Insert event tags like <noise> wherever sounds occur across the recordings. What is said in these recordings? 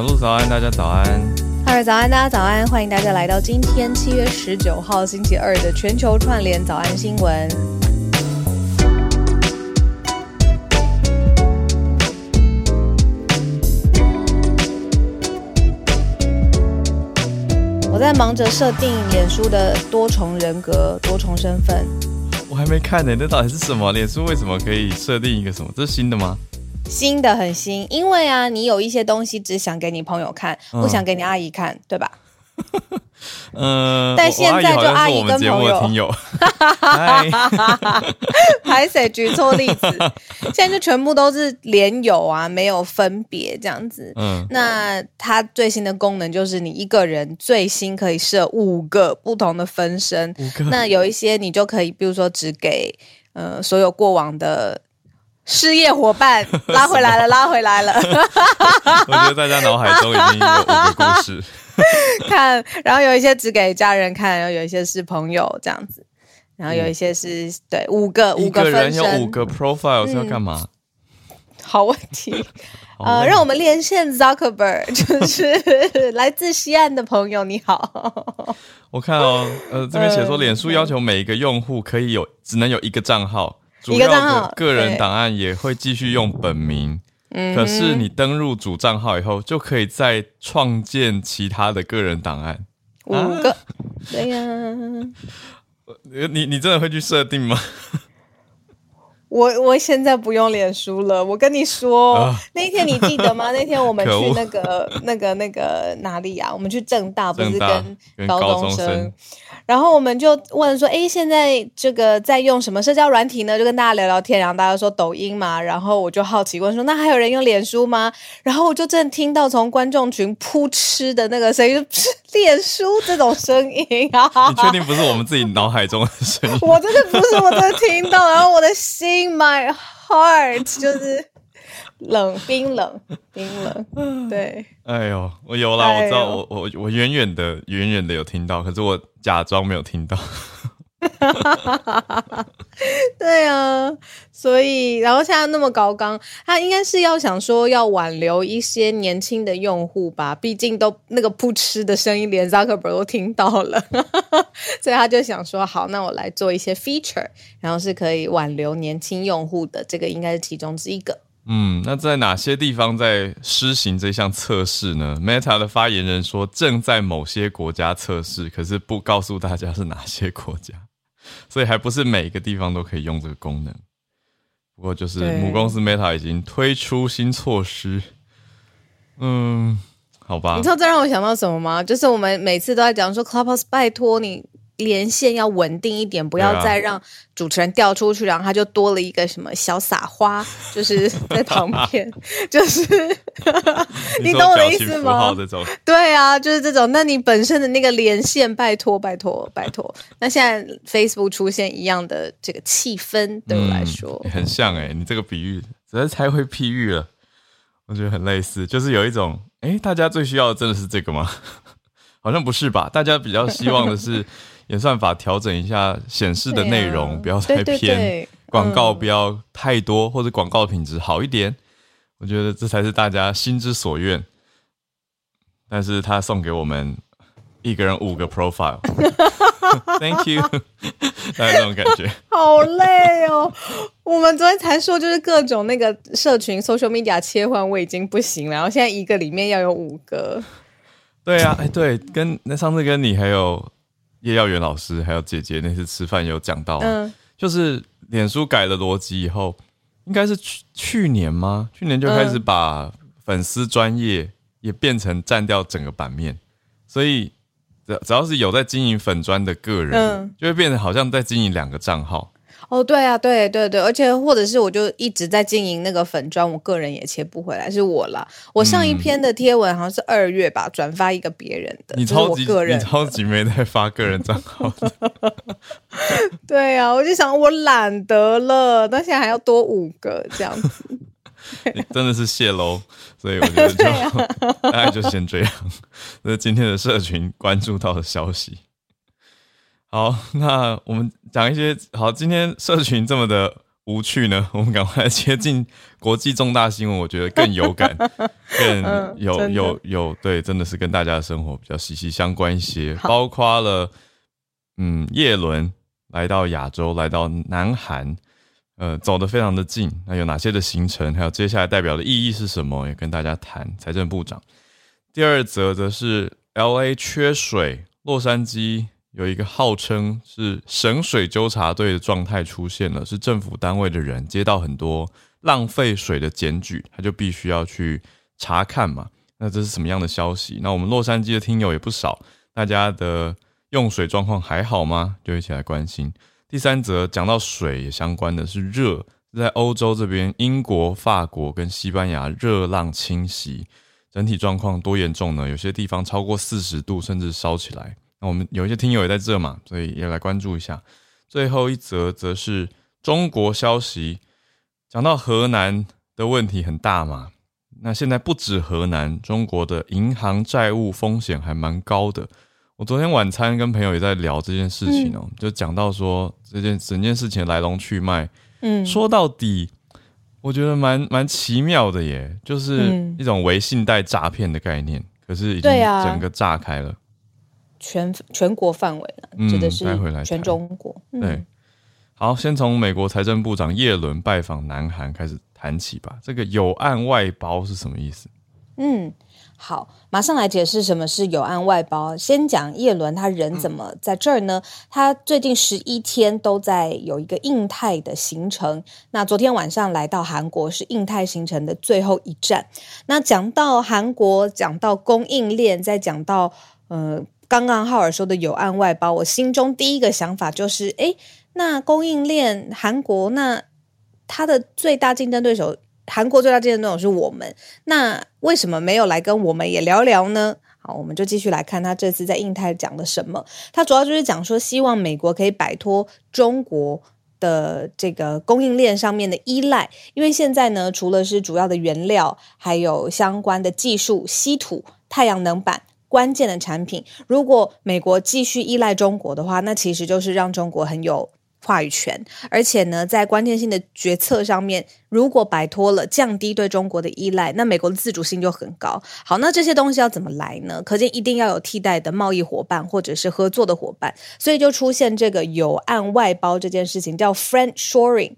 小鹿早安，大家早安。嗨，早安，大家早安，欢迎大家来到今天七月十九号星期二的全球串联早安新闻。我在忙着设定脸书的多重人格、多重身份。我还没看呢，那到底是什么？脸书为什么可以设定一个什么？这是新的吗？新的很新，因为啊，你有一些东西只想给你朋友看，不想给你阿姨看，对吧？嗯，<laughs> 但现在就阿姨跟朋友听友，<laughs> 还 <laughs> 谁举错例子？现在就全部都是连友啊，没有分别这样子。嗯，那它最新的功能就是你一个人最新可以设五个不同的分身。那有一些你就可以，比如说只给呃所有过往的。事业伙伴拉回来了，拉回来了。<laughs> 我觉得大家脑海中已经有五个故事。<laughs> 看，然后有一些只给家人看，然后有一些是朋友这样子，然后有一些是对五个五个人有五个 profile 是要干嘛？好问题。呃，让我们连线 Zuckerberg，<laughs> 就是来自西岸的朋友，你好。我看哦，呃，这边写说，脸书要求每一个用户可以有只能有一个账号。主要的个人档案也会继续用本名，可是你登入主账号以后，就可以再创建其他的个人档案。五个，对呀。<laughs> 你你真的会去设定吗？我我现在不用脸书了。我跟你说，那天你记得吗？<laughs> 那天我们去那个那个那个哪里啊？我们去正大，不是跟高中生。然后我们就问说：“哎，现在这个在用什么社交软体呢？”就跟大家聊聊天，然后大家说抖音嘛。然后我就好奇问说：“那还有人用脸书吗？”然后我就正听到从观众群扑哧的那个声音，脸书这种声音啊！<laughs> 你确定不是我们自己脑海中的声音？<laughs> 我真的不是，我真的听到，然后我的心，my heart，<laughs> 就是冷冰冷冰冷。对，哎呦，我有了，我知道，我我我远远的远远的有听到，可是我。假装没有听到，哈 <laughs> 对啊，所以然后现在那么高刚，他应该是要想说要挽留一些年轻的用户吧，毕竟都那个扑哧的声音连 Zuckerberg 都听到了，<laughs> 所以他就想说好，那我来做一些 feature，然后是可以挽留年轻用户的，这个应该是其中之一个。嗯，那在哪些地方在施行这项测试呢？Meta 的发言人说，正在某些国家测试，可是不告诉大家是哪些国家，所以还不是每个地方都可以用这个功能。不过，就是母公司 Meta 已经推出新措施。嗯，好吧。你知道这让我想到什么吗？就是我们每次都在讲说，Clubhouse 拜托你。连线要稳定一点，不要再让主持人掉出去，然后他就多了一个什么小撒花，<laughs> 就是在旁边，<laughs> 就是你懂我的意思吗？对啊，就是这种。那你本身的那个连线，拜托拜托拜托。<laughs> 那现在 Facebook 出现一样的这个气氛，对我来说很像哎，你这个比喻实在太会譬喻了，我觉得很类似，就是有一种哎，大家最需要的真的是这个吗？好像不是吧？大家比较希望的是。演算法调整一下显示的内容，不要太偏，广告不要太多，或者广告品质好一点。我觉得这才是大家心之所愿。但是他送给我们一个人五个 profile，Thank <laughs> you，大概这种感觉。好累哦！我们昨天才说，就是各种那个社群 social media 切换，我已经不行了。然后现在一个里面要有五个。对啊，哎，对，跟那上次跟你还有。叶耀元老师还有姐姐那次吃饭有讲到，就是脸书改了逻辑以后，应该是去去年吗？去年就开始把粉丝专业也变成占掉整个版面，所以只只要是有在经营粉专的个人，就会变成好像在经营两个账号。哦，对啊，对对对，而且或者是我就一直在经营那个粉砖，我个人也切不回来，是我啦。我上一篇的贴文好像是二月吧，转发一个别人的，你超级你超级没在发个人账号。<laughs> 对啊，我就想我懒得了，但现在还要多五个这样子，<laughs> 真的是泄露，所以我觉得就 <laughs> 大概就先这样。这是今天的社群关注到的消息。好，那我们讲一些好。今天社群这么的无趣呢？我们赶快接近国际重大新闻，我觉得更有感，<laughs> 更有有有对，真的是跟大家的生活比较息息相关一些，包括了嗯，叶伦来到亚洲，来到南韩，呃，走得非常的近。那有哪些的行程？还有接下来代表的意义是什么？也跟大家谈。财政部长。第二则则是 L A 缺水，洛杉矶。有一个号称是省水纠察队的状态出现了，是政府单位的人接到很多浪费水的检举，他就必须要去查看嘛。那这是什么样的消息？那我们洛杉矶的听友也不少，大家的用水状况还好吗？就一起来关心。第三则讲到水也相关的是热，在欧洲这边，英国、法国跟西班牙热浪侵袭，整体状况多严重呢？有些地方超过四十度，甚至烧起来。那我们有一些听友也在这嘛，所以也来关注一下。最后一则则是中国消息，讲到河南的问题很大嘛。那现在不止河南，中国的银行债务风险还蛮高的。我昨天晚餐跟朋友也在聊这件事情哦，就讲到说这件整件事情来龙去脉。嗯，说到底，我觉得蛮蛮奇妙的耶，就是一种微信贷诈骗的概念，可是已经整个炸开了。全全国范围了，指的是全中国。对，好，先从美国财政部长耶伦拜访南韩开始谈起吧。这个有案外包是什么意思？嗯，好，马上来解释什么是有案外包。先讲耶伦他人怎么在这儿呢？他最近十一天都在有一个印太的行程。那昨天晚上来到韩国，是印太行程的最后一站。那讲到韩国，讲到供应链，再讲到呃。刚刚浩尔说的有案外包，我心中第一个想法就是，哎，那供应链韩国，那它的最大竞争对手，韩国最大竞争对手是我们，那为什么没有来跟我们也聊聊呢？好，我们就继续来看他这次在印太讲了什么。他主要就是讲说，希望美国可以摆脱中国的这个供应链上面的依赖，因为现在呢，除了是主要的原料，还有相关的技术，稀土、太阳能板。关键的产品，如果美国继续依赖中国的话，那其实就是让中国很有话语权，而且呢，在关键性的决策上面，如果摆脱了降低对中国的依赖，那美国的自主性就很高。好，那这些东西要怎么来呢？可见一定要有替代的贸易伙伴或者是合作的伙伴，所以就出现这个有案外包这件事情，叫 friend shoring，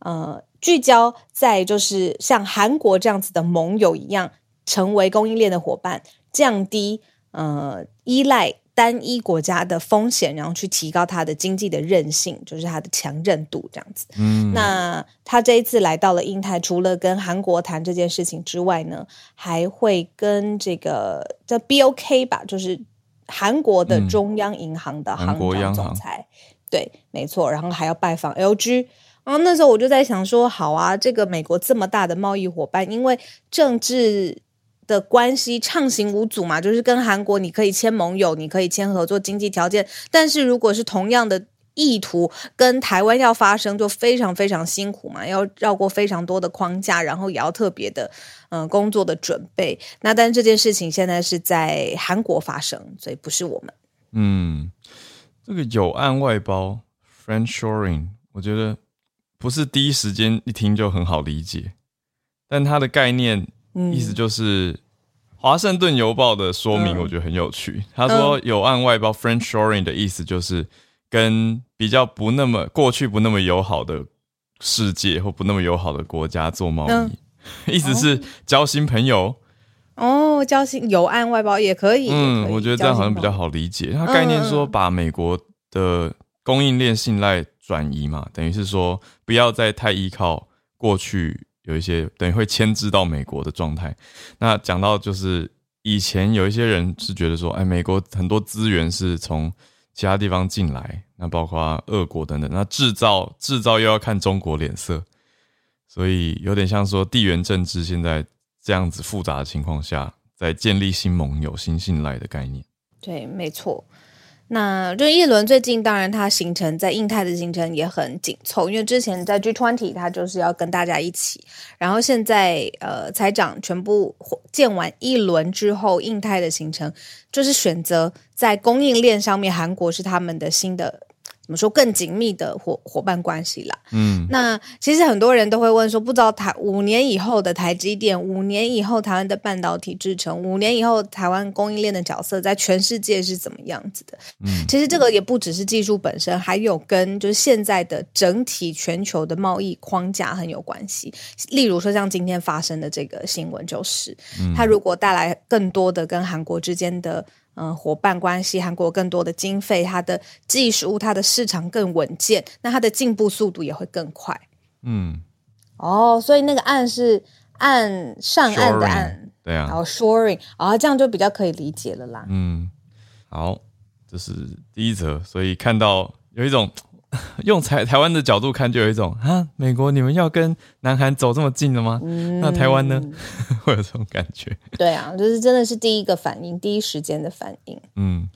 呃，聚焦在就是像韩国这样子的盟友一样，成为供应链的伙伴，降低。呃，依赖单一国家的风险，然后去提高它的经济的韧性，就是它的强韧度这样子。嗯，那他这一次来到了印太，除了跟韩国谈这件事情之外呢，还会跟这个叫 BOK 吧，就是韩国的中央银行的行长总裁。对，没错。然后还要拜访 LG。然后那时候我就在想说，好啊，这个美国这么大的贸易伙伴，因为政治。的关系畅行无阻嘛，就是跟韩国你可以签盟友，你可以签合作经济条件，但是如果是同样的意图跟台湾要发生，就非常非常辛苦嘛，要绕过非常多的框架，然后也要特别的嗯工作的准备。那但是这件事情现在是在韩国发生，所以不是我们。嗯，这个有案外包 （friend shoring），我觉得不是第一时间一听就很好理解，但它的概念。意思就是《华盛顿邮报》的说明，我觉得很有趣。他说有案外包 （French shoring） 的意思就是跟比较不那么过去不那么友好的世界或不那么友好的国家做贸易，<laughs> 意思是交新朋友。哦，交新有案外包也可以。嗯，我觉得这样好像比较好理解。它概念说把美国的供应链信赖转移嘛，等于是说不要再太依靠过去。有一些等于会牵制到美国的状态。那讲到就是以前有一些人是觉得说，哎，美国很多资源是从其他地方进来，那包括俄国等等，那制造制造又要看中国脸色，所以有点像说地缘政治现在这样子复杂的情况下，在建立新盟友、新信赖的概念。对，没错。那就一轮最近，当然它行程在印太的行程也很紧凑，因为之前在 G twenty 它就是要跟大家一起，然后现在呃财长全部建完一轮之后，印太的行程就是选择在供应链上面，韩国是他们的新的怎么说更紧密的伙伙伴关系啦。嗯，那其实很多人都会问说，不知道台五年以后的台积电，五年以后台湾的半导体制成，五年以后台湾供应链的角色在全世界是怎么样子的？嗯，其实这个也不只是技术本身，还有跟就是现在的整体全球的贸易框架很有关系。例如说，像今天发生的这个新闻，就是它如果带来更多的跟韩国之间的。嗯，伙伴关系，韩国更多的经费，它的技术，它的市场更稳健，那它的进步速度也会更快。嗯，哦，所以那个岸是岸上岸的岸，对啊，然后 shoring，啊，这样就比较可以理解了啦。嗯，好，这是第一则，所以看到有一种。<laughs> 用台台湾的角度看，就有一种啊，美国你们要跟南韩走这么近了吗？那台湾呢，<laughs> 会有这种感觉。对啊，就是真的是第一个反应，第一时间的反应。嗯，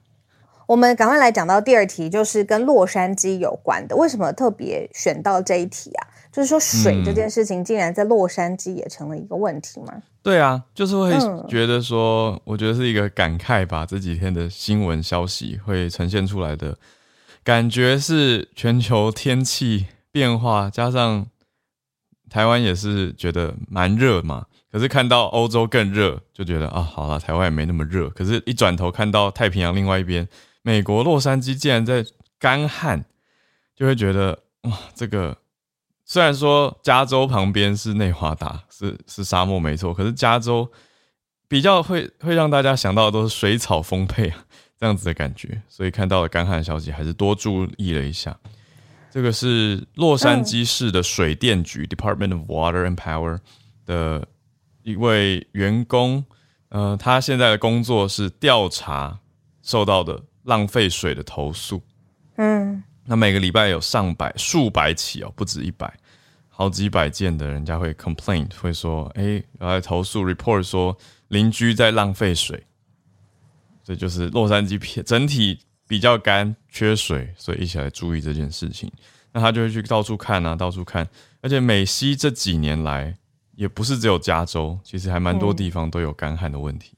我们赶快来讲到第二题，就是跟洛杉矶有关的。为什么特别选到这一题啊？就是说水这件事情，竟然在洛杉矶也成了一个问题吗？对啊，就是会觉得说，我觉得是一个感慨吧。这几天的新闻消息会呈现出来的。感觉是全球天气变化，加上台湾也是觉得蛮热嘛。可是看到欧洲更热，就觉得啊，好了，台湾也没那么热。可是，一转头看到太平洋另外一边，美国洛杉矶竟然在干旱，就会觉得哇，这个虽然说加州旁边是内华达，是是沙漠没错，可是加州比较会会让大家想到的都是水草丰沛啊。这样子的感觉，所以看到了干旱消息，还是多注意了一下。这个是洛杉矶市的水电局 （Department of Water and Power） 的一位员工，呃，他现在的工作是调查受到的浪费水的投诉。嗯，那每个礼拜有上百、数百起哦，不止一百，好几百件的人家会 complain，会说，哎，来投诉 report 说邻居在浪费水。这就是洛杉矶片整体比较干缺水，所以一起来注意这件事情。那他就会去到处看啊，到处看。而且美西这几年来，也不是只有加州，其实还蛮多地方都有干旱的问题。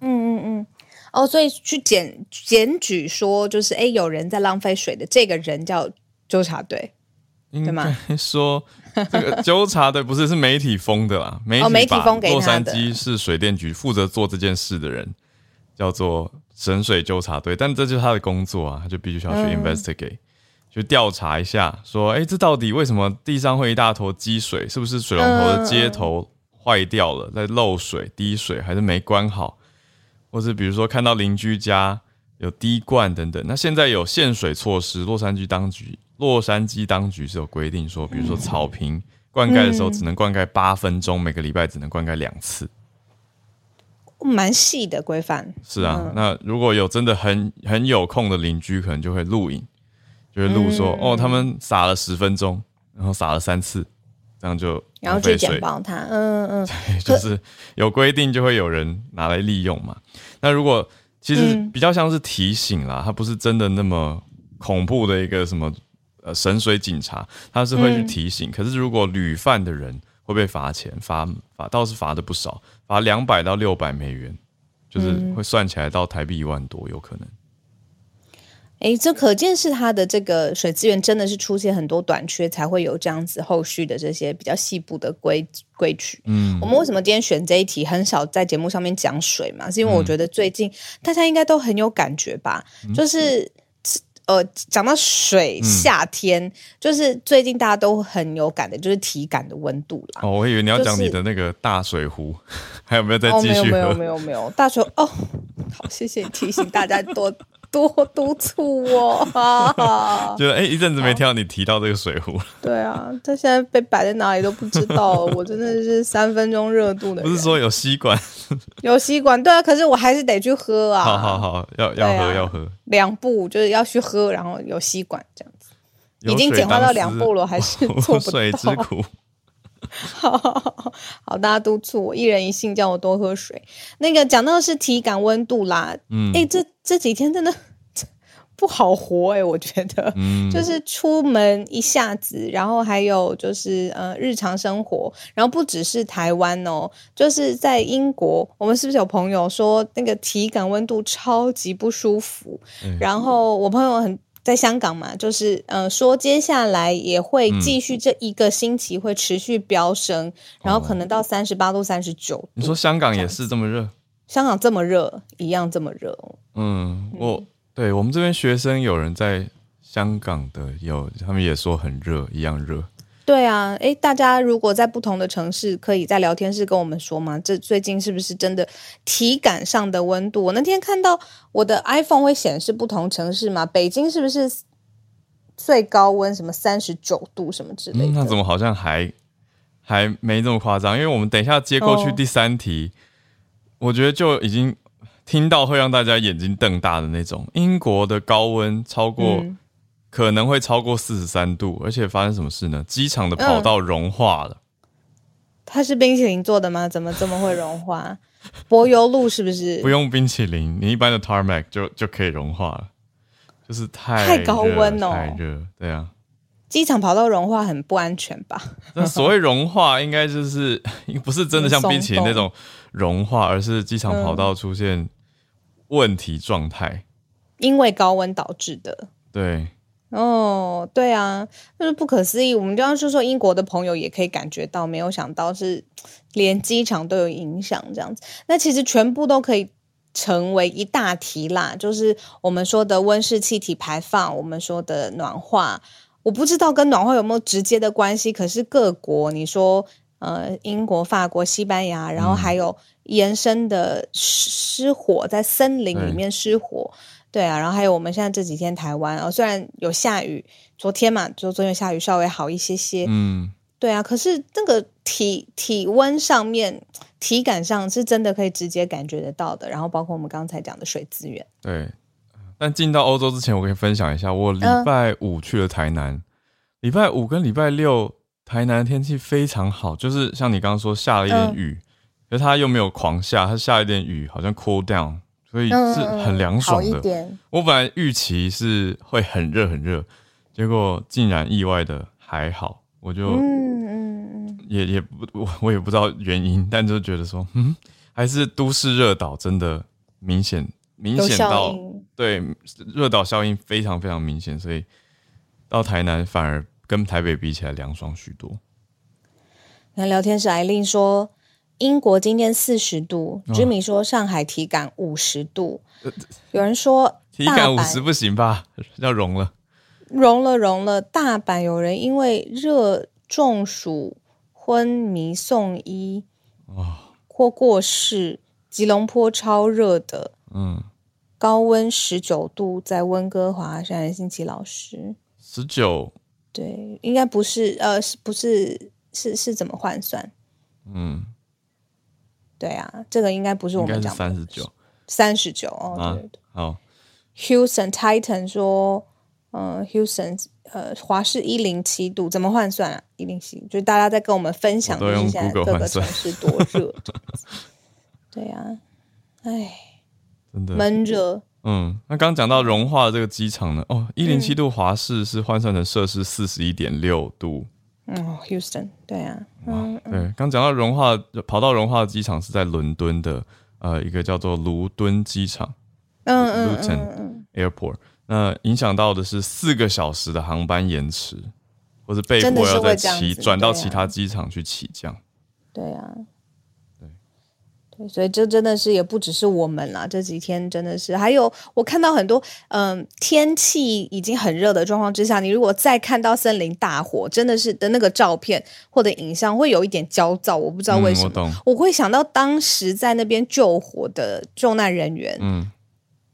嗯嗯嗯。哦，所以去检检举说，就是哎，有人在浪费水的这个人叫纠察队，对吗？说这个纠察队不是是媒体封的啦，媒体封给洛杉矶市水电局负责做这件事的人。叫做神水纠察队，但这就是他的工作啊，他就必须要去 investigate，去调查一下，说，哎，这到底为什么地上会一大坨积水？是不是水龙头的接头坏掉了，在漏水、滴水，还是没关好？或是比如说看到邻居家有滴灌等等，那现在有限水措施，洛杉矶当局，洛杉矶当局是有规定说，比如说草坪灌溉的时候只能灌溉八分钟，每个礼拜只能灌溉两次。蛮细的规范是啊，那如果有真的很很有空的邻居，可能就会录影，就会录说哦，他们撒了十分钟，然后撒了三次，这样就然后去检报他，嗯嗯，<laughs> 对，就是有规定就会有人拿来利用嘛。那如果其实比较像是提醒啦，他不是真的那么恐怖的一个什么呃神水警察，他是会去提醒。可是如果屡犯的人。会被罚钱，罚罚倒是罚的不少，罚两百到六百美元，就是会算起来到台币一万多，有可能。哎，这可见是它的这个水资源真的是出现很多短缺，才会有这样子后续的这些比较细部的规规矩。嗯，我们为什么今天选这一题，很少在节目上面讲水嘛？是因为我觉得最近大家应该都很有感觉吧，就是。呃，讲到水，夏天就是最近大家都很有感的，就是体感的温度啦。哦，我以为你要讲你的那个大水壶，<laughs> 还有没有再继续？没有，没有，没有，没有大水哦。好，谢谢你提醒大家多。多督促我，就哎，一阵子没听到你提到这个水壶。对啊，它现在被摆在哪里都不知道。我真的是三分钟热度的。不是说有吸管？有吸管，对啊，可是我还是得去喝啊。好好好，要要喝要喝。两步就是要去喝，然后有吸管这样子。已经简化到两步了，还是 <laughs> 做不到。水之苦。好，<laughs> 好，大家督促我，一人一信，叫我多喝水。那个讲到的是体感温度啦，嗯，哎，这这几天真的不好活哎，我觉得，嗯，就是出门一下子，然后还有就是呃日常生活，然后不只是台湾哦，就是在英国，我们是不是有朋友说那个体感温度超级不舒服？然后我朋友很。在香港嘛，就是嗯，说接下来也会继续这一个星期会持续飙升，然后可能到三十八度、三十九。你说香港也是这么热？香港这么热，一样这么热。嗯，我对我们这边学生有人在香港的，有他们也说很热，一样热。对啊，哎，大家如果在不同的城市，可以在聊天室跟我们说吗？这最近是不是真的体感上的温度？我那天看到我的 iPhone 会显示不同城市嘛？北京是不是最高温什么三十九度什么之类的？那怎么好像还还没这么夸张？因为我们等一下接过去第三题，我觉得就已经听到会让大家眼睛瞪大的那种，英国的高温超过。可能会超过四十三度，而且发生什么事呢？机场的跑道融化了。它是冰淇淋做的吗？怎么这么会融化？柏油路是不是？不用冰淇淋，你一般的 tarmac 就就可以融化了。就是太太高温哦，太热。对啊，机场跑道融化很不安全吧？那所谓融化，应该就是 <laughs> 不是真的像冰淇淋那种融化，而是机场跑道出现问题状态，因为高温导致的。对。哦，对啊，就是不可思议。我们刚刚说说英国的朋友也可以感觉到，没有想到是连机场都有影响这样子。那其实全部都可以成为一大题啦，就是我们说的温室气体排放，我们说的暖化。我不知道跟暖化有没有直接的关系，可是各国，你说呃，英国、法国、西班牙，然后还有延伸的失火，在森林里面失火。对啊，然后还有我们现在这几天台湾哦，虽然有下雨，昨天嘛，就昨天下雨稍微好一些些，嗯，对啊，可是那个体体温上面、体感上是真的可以直接感觉得到的。然后包括我们刚才讲的水资源，对。但进到欧洲之前，我可以分享一下，我礼拜五去了台南，礼拜五跟礼拜六台南天气非常好，就是像你刚刚说下了一点雨，可是它又没有狂下，它下一点雨，好像 cool down。所以是很凉爽的。我本来预期是会很热很热，结果竟然意外的还好。我就嗯嗯也也不我我也不知道原因，但就觉得说嗯，还是都市热岛真的明显明显到对热岛效应非常非常明显，所以到台南反而跟台北比起来凉爽许多。那聊天室艾琳说。英国今天四十度，居民说上海体感五十度，有人说体感五十不行吧？<laughs> 要融了，融了，融了。大阪有人因为热中暑昏迷送医，或过世。吉隆坡超热的，嗯，高温十九度，在温哥华。山新奇老师，十九，对，应该不是，呃，是不是是是怎么换算？嗯。对啊，这个应该不是我们讲三十九，三十九哦。对对好，Houston Titan 说，嗯，Houston 呃，华氏一零七度，怎么换算啊？一零七，就是大家在跟我们分享，就是现在各个城市多热。<laughs> 对啊，哎，真的闷热。嗯，那刚讲到融化的这个机场呢？哦，一零七度华氏是换算成摄氏四十一点六度。哦，Houston，对啊，嗯，对，刚讲到融化跑到融化的机场是在伦敦的，呃，一个叫做卢敦机场，嗯嗯，Luton Airport，那影响到的是四个小时的航班延迟，或者被迫要在其转到其他机场去起降，对啊。所以这真的是也不只是我们啦，这几天真的是还有我看到很多，嗯，天气已经很热的状况之下，你如果再看到森林大火，真的是的那个照片或者影像，会有一点焦躁。我不知道为什么，我会想到当时在那边救火的救难人员，嗯，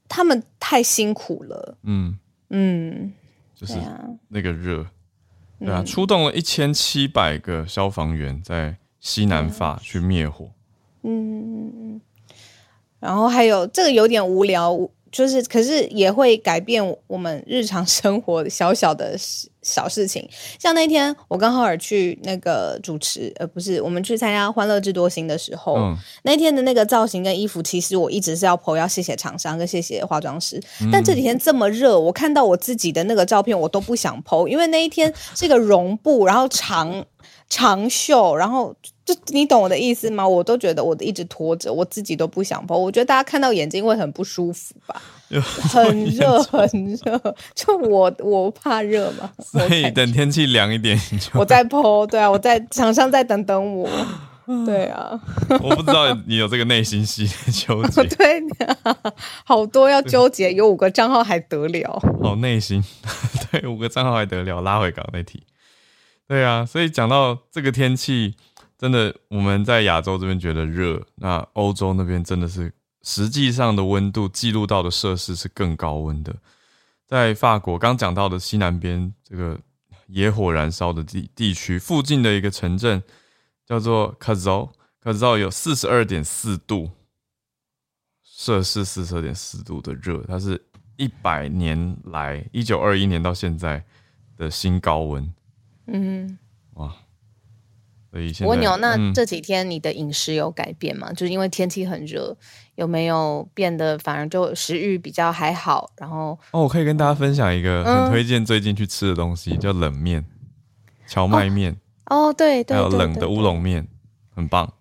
他们太辛苦了，嗯嗯，就是那个热，对啊，出动了一千七百个消防员在西南法去灭火。嗯嗯嗯，然后还有这个有点无聊，就是可是也会改变我们日常生活小小的小事情。像那天我跟浩尔去那个主持，呃，不是我们去参加《欢乐智多星》的时候，那天的那个造型跟衣服，其实我一直是要 PO，要谢谢厂商跟谢谢化妆师。但这几天这么热，我看到我自己的那个照片，我都不想 PO，因为那一天是个绒布，然后长长袖，然后。就你懂我的意思吗？我都觉得我一直拖着，我自己都不想剖。我觉得大家看到眼睛会很不舒服吧。很热 <laughs> 很热，就我我怕热嘛，所以等天气凉一点，我再剖。对啊，我在场上再等等我。对啊，我不知道你有这个内心戏纠 <laughs> 结。对啊，好多要纠结，有五个账号还得了？好内心，<laughs> 对，五个账号还得了？拉回港那题。对啊，所以讲到这个天气，真的我们在亚洲这边觉得热，那欧洲那边真的是实际上的温度记录到的摄氏是更高温的。在法国刚讲到的西南边这个野火燃烧的地地区附近的一个城镇。叫做 k a z o k a z o 有四十二点四度摄氏，四十二点四度的热，它是一百年来一九二一年到现在的新高温。嗯，哇！所以现在，我问你哦，那这几天你的饮食有改变吗？就是因为天气很热，有没有变得反而就食欲比较还好？然后哦，我可以跟大家分享一个很推荐最近去吃的东西，叫冷面，荞麦面。哦，对对，还有冷的乌龙面，很棒。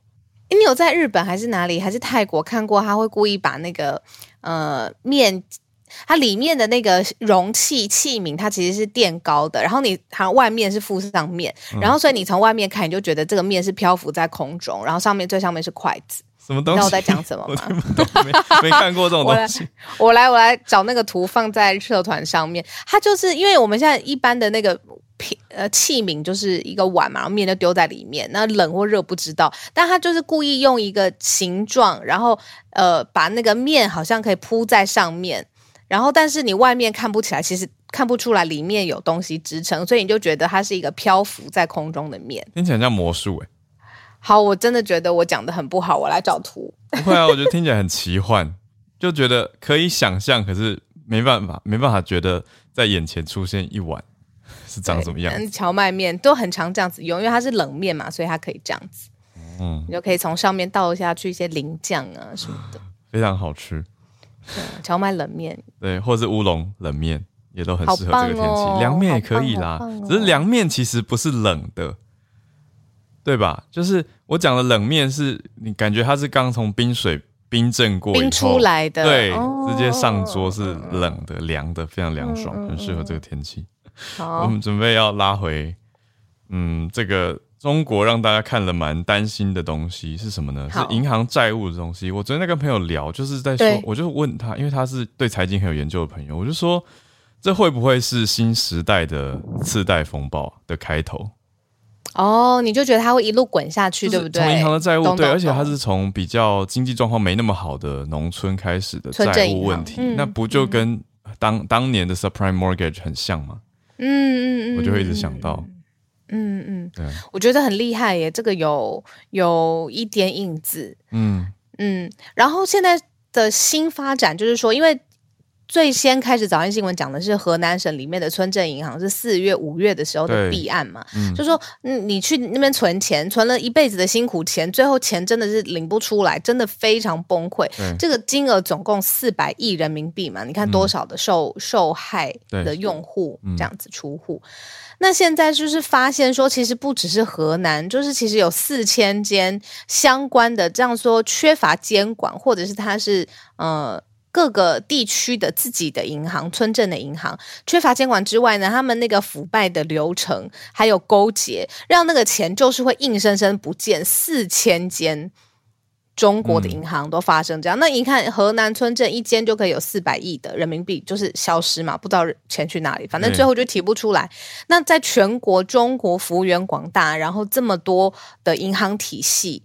你有在日本还是哪里，还是泰国看过？他会故意把那个呃面，它里面的那个容器器皿，它其实是垫高的，然后你它外面是附上面，然后所以你从外面看，你就觉得这个面是漂浮在空中，然后上面最上面是筷子。什么东西？我在讲什么吗？<laughs> 没看过这种东西。<laughs> 我来，我来找那个图放在社团上面。它就是因为我们现在一般的那个。品呃器皿就是一个碗嘛，然后面就丢在里面，那冷或热不知道，但它就是故意用一个形状，然后呃把那个面好像可以铺在上面，然后但是你外面看不起来，其实看不出来里面有东西支撑，所以你就觉得它是一个漂浮在空中的面，听起来像魔术哎。好，我真的觉得我讲的很不好，我来找图。不会啊，我觉得听起来很奇幻，就觉得可以想象，可是没办法，没办法觉得在眼前出现一碗。是长什么样？荞麦面都很常这样子用，因为它是冷面嘛，所以它可以这样子。嗯，你就可以从上面倒下去一些淋酱啊什么的，非常好吃。荞麦冷面，对，或是乌龙冷面也都很适合这个天气。凉面也可以啦，只是凉面其实不是冷的，对吧？就是我讲的冷面，是你感觉它是刚从冰水冰镇过冰出来的，对，直接上桌是冷的、凉的，非常凉爽，很适合这个天气。我们准备要拉回，嗯，这个中国让大家看了蛮担心的东西是什么呢？是银行债务的东西。我昨天在跟朋友聊，就是在说，我就问他，因为他是对财经很有研究的朋友，我就说，这会不会是新时代的次贷风暴的开头？哦，你就觉得它会一路滚下去，对不对？从银行的债务，对，而且它是从比较经济状况没那么好的农村开始的债务问题，那不就跟当当年的 subprime mortgage 很像吗？嗯嗯嗯，我就会一直想到，嗯嗯，对，我觉得很厉害耶，这个有有一点影子，嗯。嗯，然后现在的新发展就是说，因为。最先开始早安新闻讲的是河南省里面的村镇银行是四月五月的时候的弊案嘛，就说嗯你去那边存钱，存了一辈子的辛苦钱，最后钱真的是领不出来，真的非常崩溃。这个金额总共四百亿人民币嘛，你看多少的受受害的用户这样子出户。那现在就是发现说，其实不只是河南，就是其实有四千间相关的这样说缺乏监管，或者是它是呃。各个地区的自己的银行、村镇的银行缺乏监管之外呢，他们那个腐败的流程还有勾结，让那个钱就是会硬生生不见。四千间中国的银行都发生这样，那你看河南村镇一间就可以有四百亿的人民币就是消失嘛，不知道钱去哪里，反正最后就提不出来。那在全国中国幅员广大，然后这么多的银行体系。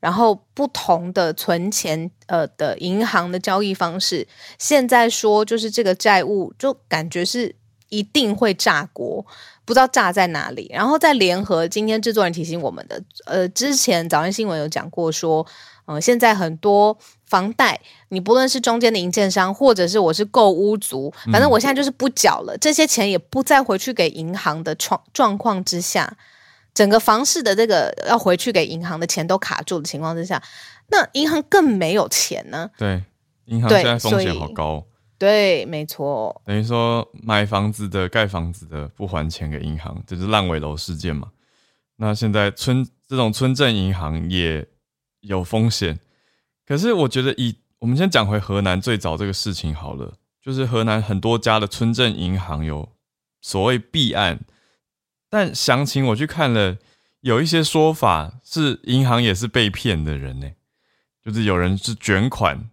然后不同的存钱呃的银行的交易方式，现在说就是这个债务就感觉是一定会炸锅，不知道炸在哪里。然后再联合今天制作人提醒我们的，呃，之前早安新闻有讲过说，嗯，现在很多房贷，你不论是中间的银建商，或者是我是购屋族，反正我现在就是不缴了，这些钱也不再回去给银行的状状况之下。整个房市的这个要回去给银行的钱都卡住的情况之下，那银行更没有钱呢。对，银行现在风险好高。对，没错。等于说买房子的、盖房子的不还钱给银行，就是烂尾楼事件嘛。那现在村这种村镇银行也有风险，可是我觉得以我们先讲回河南最早这个事情好了，就是河南很多家的村镇银行有所谓弊案，但详情我去看了，有一些说法是银行也是被骗的人呢，就是有人是卷款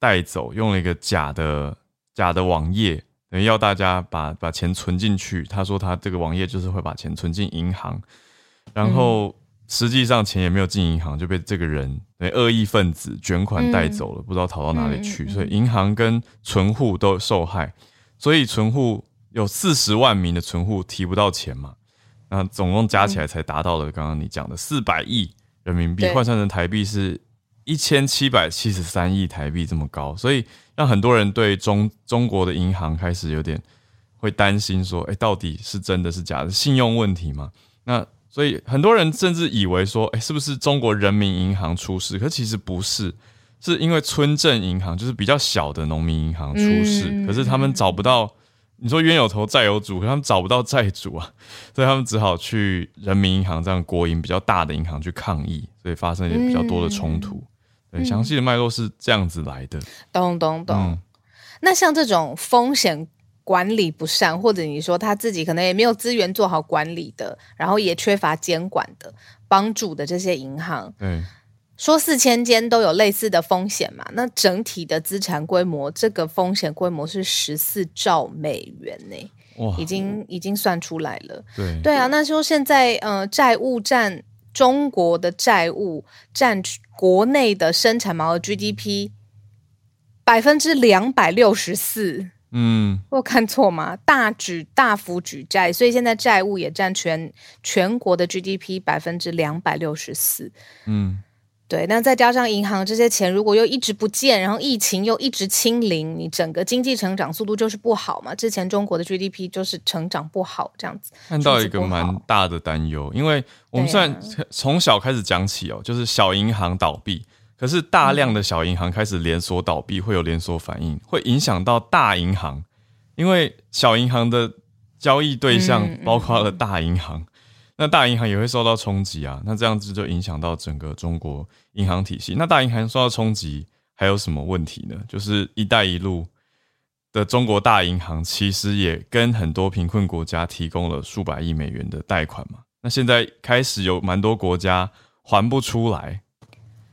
带走，用了一个假的假的网页，等于要大家把把钱存进去。他说他这个网页就是会把钱存进银行，然后。实际上钱也没有进银行，就被这个人恶意分子卷款带走了，不知道逃到哪里去。所以银行跟存户都受害，所以存户有四十万名的存户提不到钱嘛？那总共加起来才达到了刚刚你讲的四百亿人民币，换算成台币是一千七百七十三亿台币这么高，所以让很多人对中中国的银行开始有点会担心，说：哎，到底是真的是假的？信用问题吗？那？所以很多人甚至以为说，哎，是不是中国人民银行出事？可其实不是，是因为村镇银行，就是比较小的农民银行出事。可是他们找不到，你说冤有头债有主，可他们找不到债主啊，<laughs> 所以他们只好去人民银行这样国营比较大的银行去抗议，所以发生也比较多的冲突。对，详细的脉络是这样子来的。懂懂懂。那像这种风险。管理不善，或者你说他自己可能也没有资源做好管理的，然后也缺乏监管的帮助的这些银行，对，说四千间都有类似的风险嘛？那整体的资产规模，这个风险规模是十四兆美元呢，哇，已经已经算出来了。对，对啊，那说现在呃，债务占中国的债务占国内的生产毛额 GDP 百分之两百六十四。嗯，我有看错吗？大举大幅举债，所以现在债务也占全全国的 GDP 百分之两百六十四。嗯，对。那再加上银行这些钱，如果又一直不见，然后疫情又一直清零，你整个经济成长速度就是不好嘛。之前中国的 GDP 就是成长不好，这样子。看到一个蛮大的担忧，因为我们算从小开始讲起哦，就是小银行倒闭。可是大量的小银行开始连锁倒闭，会有连锁反应，会影响到大银行，因为小银行的交易对象包括了大银行，那大银行也会受到冲击啊。那这样子就影响到整个中国银行体系。那大银行受到冲击，还有什么问题呢？就是“一带一路”的中国大银行其实也跟很多贫困国家提供了数百亿美元的贷款嘛。那现在开始有蛮多国家还不出来。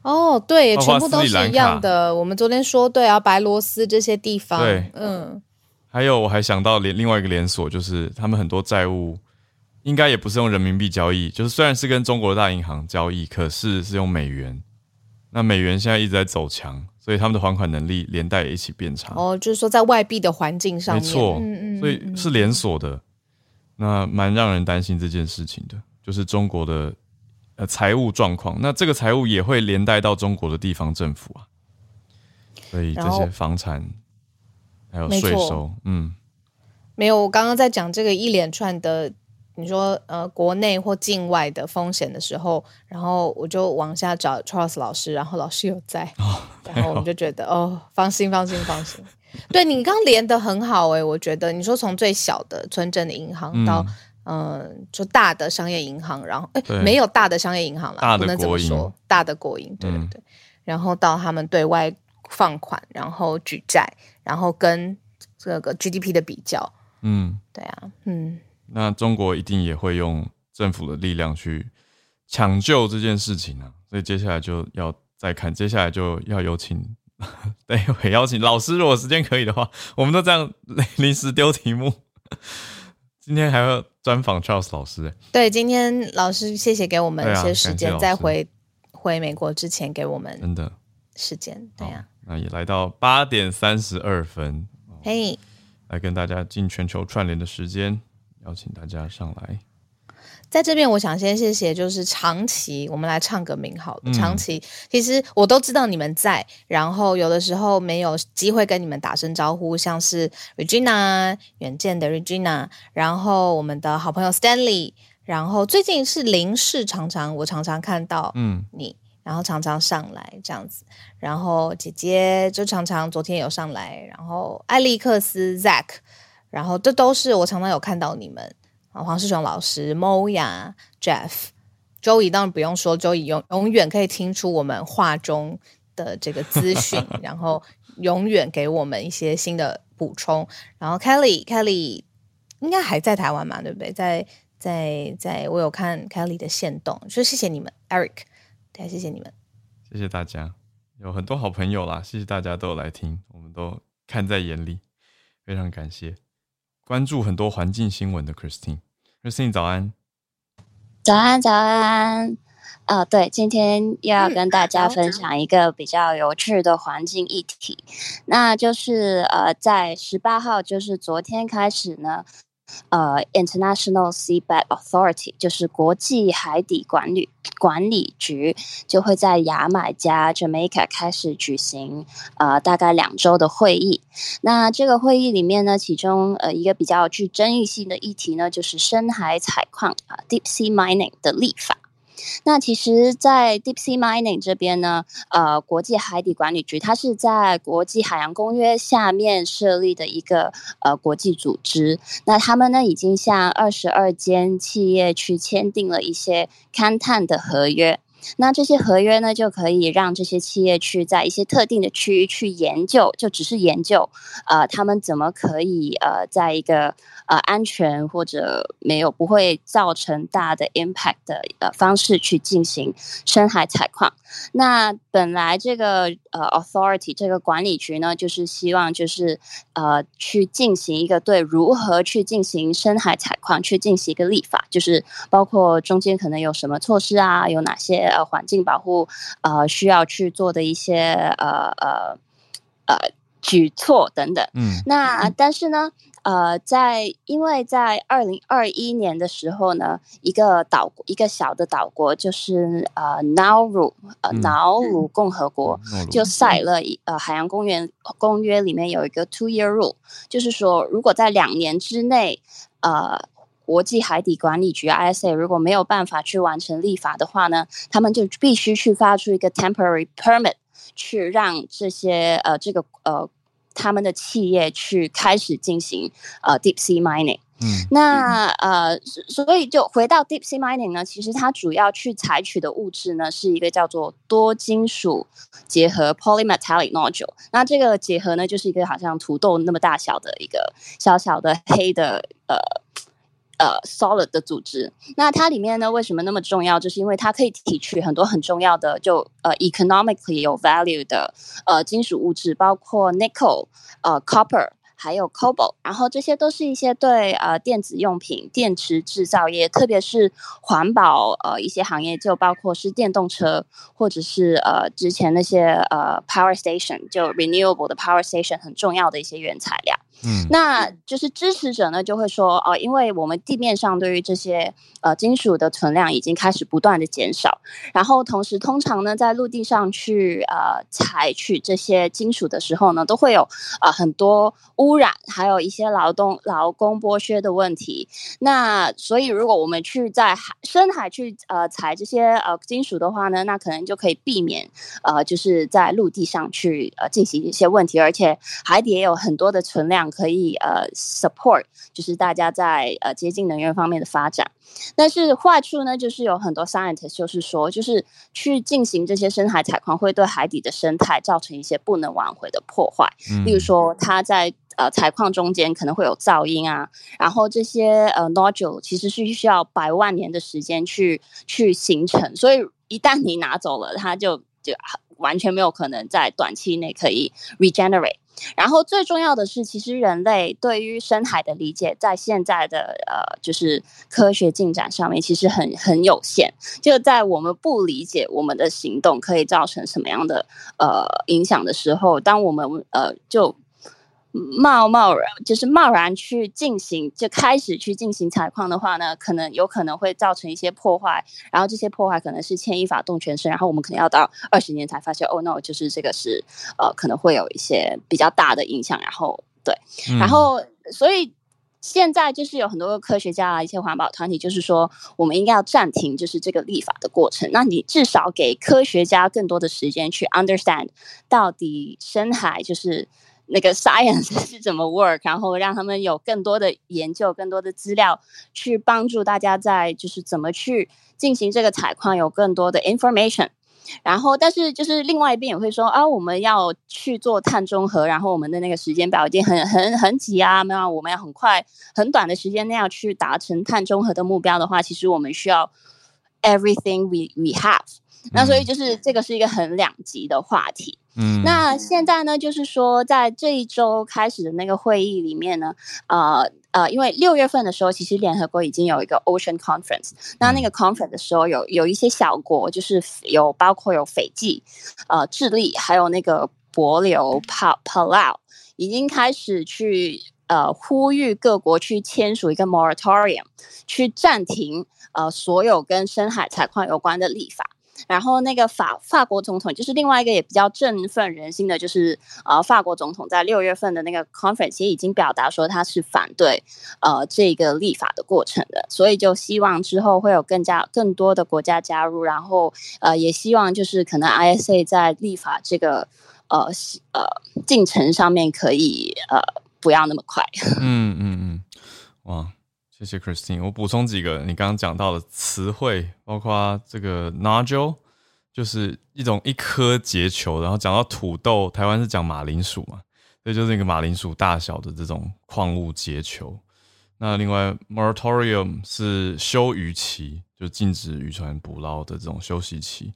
哦，对，全部都是一样的。我们昨天说，对啊，白罗斯这些地方，对，嗯，还有我还想到连另外一个连锁，就是他们很多债务应该也不是用人民币交易，就是虽然是跟中国大银行交易，可是是用美元。那美元现在一直在走强，所以他们的还款能力连带也一起变差。哦，就是说在外币的环境上，没错，嗯嗯，所以是连锁的，那蛮让人担心这件事情的，就是中国的。呃，财务状况，那这个财务也会连带到中国的地方政府啊，所以这些房产还有税收，嗯，没有。我刚刚在讲这个一连串的，你说呃，国内或境外的风险的时候，然后我就往下找 Charles 老师，然后老师有在，然后我们就觉得哦，放心，放心，放心。<laughs> 对你刚连的很好哎，我觉得你说从最小的村镇的银行到。嗯，就大的商业银行，然后哎，没有大的商业银行了，不能这么说。大的国营，对对对。然后到他们对外放款，然后举债，然后跟这个 GDP 的比较，嗯，对啊，嗯。那中国一定也会用政府的力量去抢救这件事情啊，所以接下来就要再看，接下来就要有请，<laughs> 对，会邀请老师，如果时间可以的话，我们都这样临时丢题目。今天还要专访 Charles 老师，对，今天老师谢谢给我们一些时间，在回回美国之前给我们真的时间，对呀，那也来到八点三十二分，嘿，来跟大家进全球串联的时间，邀请大家上来。在这边，我想先谢谢，就是长期，我们来唱个名好了。长期，其实我都知道你们在，然后有的时候没有机会跟你们打声招呼，像是 Regina 远见的 Regina，然后我们的好朋友 Stanley，然后最近是林氏，常常我常常看到嗯你，然后常常上来这样子，然后姐姐就常常昨天有上来，然后艾利克斯 Zack，然后这都是我常常有看到你们啊。黄世雄老师、Moya、Jeff、周怡当然不用说，周怡永永远可以听出我们话中的这个资讯，<laughs> 然后永远给我们一些新的补充。然后 Kelly，Kelly 应该还在台湾嘛，对不对？在在在，我有看 Kelly 的线动，就谢谢你们，Eric，对，谢谢你们，谢谢大家，有很多好朋友啦，谢谢大家都有来听，我们都看在眼里，非常感谢。关注很多环境新闻的 Christine，Christine 早安，早安早安。啊，对，今天又要跟大家分享一个比较有趣的环境议题，那就是呃，在十八号，就是昨天开始呢。呃，International Seabed Authority 就是国际海底管理管理局，就会在牙买加 Jamaica 开始举行呃大概两周的会议。那这个会议里面呢，其中呃一个比较具争议性的议题呢，就是深海采矿啊 Deep Sea Mining 的立法。那其实，在 Deep Sea Mining 这边呢，呃，国际海底管理局它是在国际海洋公约下面设立的一个呃国际组织。那他们呢，已经向二十二间企业去签订了一些勘探的合约。那这些合约呢，就可以让这些企业去在一些特定的区域去研究，就只是研究，呃，他们怎么可以呃，在一个呃安全或者没有不会造成大的 impact 的呃方式去进行深海采矿。那本来这个呃 authority 这个管理局呢，就是希望就是呃去进行一个对如何去进行深海采矿去进行一个立法，就是包括中间可能有什么措施啊，有哪些呃环境保护呃需要去做的一些呃呃呃举措等等。嗯，那但是呢。呃，在因为在二零二一年的时候呢，一个岛一个小的岛国就是呃瑙鲁呃瑙鲁共和国就赛了一呃海洋公园公约里面有一个 two year rule，就是说如果在两年之内呃国际海底管理局 ISA 如果没有办法去完成立法的话呢，他们就必须去发出一个 temporary permit 去让这些呃这个呃。他们的企业去开始进行呃 deep sea mining，嗯，那呃，所以就回到 deep sea mining 呢，其实它主要去采取的物质呢是一个叫做多金属结合 polymetallic nodule，那这个结合呢就是一个好像土豆那么大小的一个小小的黑的呃。呃，solid 的组织，那它里面呢，为什么那么重要？就是因为它可以提取很多很重要的，就呃，economically 有 value 的呃金属物质，包括 nickel、呃，copper。还有 cobalt，然后这些都是一些对呃电子用品、电池制造业，特别是环保呃一些行业，就包括是电动车，或者是呃之前那些呃 power station，就 renewable 的 power station 很重要的一些原材料。嗯，那就是支持者呢就会说哦，因为我们地面上对于这些呃金属的存量已经开始不断的减少，然后同时通常呢在陆地上去呃采取这些金属的时候呢，都会有呃很多污染，还有一些劳动劳工剥削的问题。那所以，如果我们去在海深海去呃采这些呃金属的话呢，那可能就可以避免呃就是在陆地上去呃进行一些问题，而且海底也有很多的存量可以呃 support，就是大家在呃接近能源方面的发展。但是坏处呢，就是有很多 scientist 就是说，就是去进行这些深海采矿会对海底的生态造成一些不能挽回的破坏，嗯例如说它在呃，采矿中间可能会有噪音啊，然后这些呃 nodule 其实是需要百万年的时间去去形成，所以一旦你拿走了，它就就完全没有可能在短期内可以 regenerate。然后最重要的是，其实人类对于深海的理解，在现在的呃就是科学进展上面，其实很很有限。就在我们不理解我们的行动可以造成什么样的呃影响的时候，当我们呃就贸贸然就是贸然去进行，就开始去进行采矿的话呢，可能有可能会造成一些破坏，然后这些破坏可能是牵一发动全身，然后我们可能要到二十年才发现，哦，no，就是这个是呃可能会有一些比较大的影响，然后对，然后所以现在就是有很多科学家啊，一些环保团体就是说，我们应该要暂停就是这个立法的过程，那你至少给科学家更多的时间去 understand 到底深海就是。那个 <laughs> science 是怎么 work，然后让他们有更多的研究、更多的资料，去帮助大家在就是怎么去进行这个采矿有更多的 information。然后，但是就是另外一边也会说啊，我们要去做碳中和，然后我们的那个时间表已经很很很挤啊，没有，我们要很快很短的时间内要去达成碳中和的目标的话，其实我们需要 everything we we have。那所以就是这个是一个很两极的话题。嗯，那现在呢，就是说在这一周开始的那个会议里面呢，呃。呃，因为六月份的时候，其实联合国已经有一个 Ocean Conference。那那个 Conference 的时候，有有一些小国，就是有包括有斐济、呃智利，还有那个帛琉 Palau，已经开始去呃呼吁各国去签署一个 Moratorium，去暂停呃所有跟深海采矿有关的立法。然后那个法法国总统就是另外一个也比较振奋人心的，就是呃法国总统在六月份的那个 conference 也已经表达说他是反对呃这个立法的过程的，所以就希望之后会有更加更多的国家加入，然后呃也希望就是可能 ISA 在立法这个呃呃进程上面可以呃不要那么快。<laughs> 嗯嗯嗯，哇。谢谢 Christine，我补充几个你刚刚讲到的词汇，包括这个 nodule，就是一种一颗结球，然后讲到土豆，台湾是讲马铃薯嘛，这就是一个马铃薯大小的这种矿物结球。那另外 moratorium 是休渔期，就禁止渔船捕捞的这种休息期。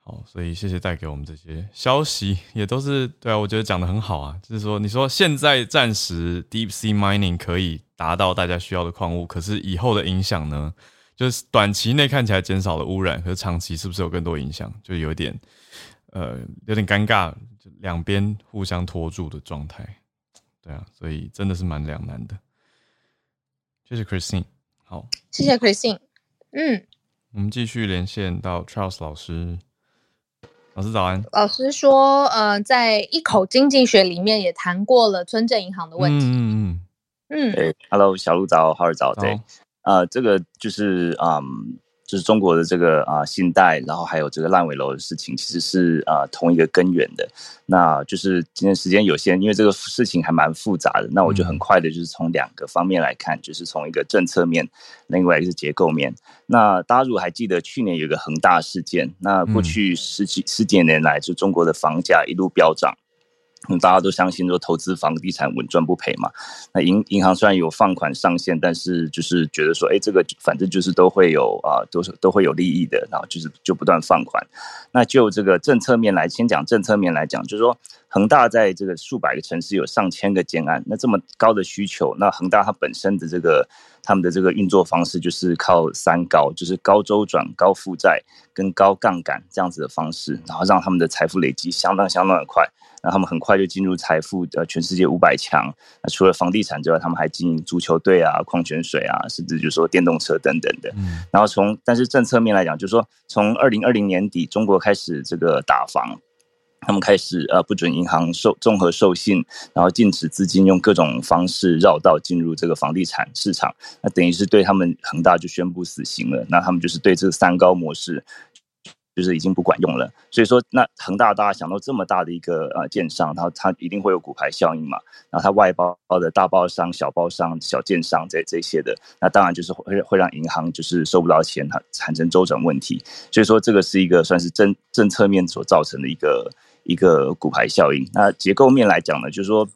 好，所以谢谢带给我们这些消息，也都是对啊，我觉得讲的很好啊，就是说你说现在暂时 deep sea mining 可以。达到大家需要的矿物，可是以后的影响呢？就是短期内看起来减少了污染，可是长期是不是有更多影响？就有点呃有点尴尬，两边互相拖住的状态。对啊，所以真的是蛮两难的。谢谢 Christine，好，谢谢 Christine。嗯，我们继续连线到 Charles 老师，老师早安。老师说，呃，在一口经济学里面也谈过了村镇银行的问题。嗯嗯。嗯，哎，Hello，小鹿早，好儿早，对，啊，这个就是啊，就是中国的这个啊信贷，然后还有这个烂尾楼的事情，其实是啊同一个根源的。那就是今天时间有限，因为这个事情还蛮复杂的，那我就很快的，就是从两个方面来看，就是从一个政策面，另外一个是结构面。那大家如果还记得去年有一个恒大事件，那过去十几十几年来，就中国的房价一路飙涨。大家都相信说投资房地产稳赚不赔嘛。那银银行虽然有放款上限，但是就是觉得说，哎，这个反正就是都会有啊，都是都会有利益的，然后就是就不断放款。那就这个政策面来，先讲政策面来讲，就是说恒大在这个数百个城市有上千个建案，那这么高的需求，那恒大它本身的这个他们的这个运作方式就是靠三高，就是高周转、高负债跟高杠杆这样子的方式，然后让他们的财富累积相当相当的快。那他们很快就进入财富呃全世界五百强。那除了房地产之外，他们还经营足球队啊、矿泉水啊，甚至就说电动车等等的。然后从但是政策面来讲，就是说从二零二零年底，中国开始这个打房，他们开始呃不准银行授综合授信，然后禁止资金用各种方式绕道进入这个房地产市场。那等于是对他们恒大就宣布死刑了。那他们就是对这个三高模式。就是已经不管用了，所以说那恒大大家想到这么大的一个呃建商，然后它一定会有股牌效应嘛，然后它外包的大包商、小包商、小建商这这些的，那当然就是会会让银行就是收不到钱，它产生周转问题，所以说这个是一个算是政政策面所造成的一个一个股牌效应。那结构面来讲呢，就是说，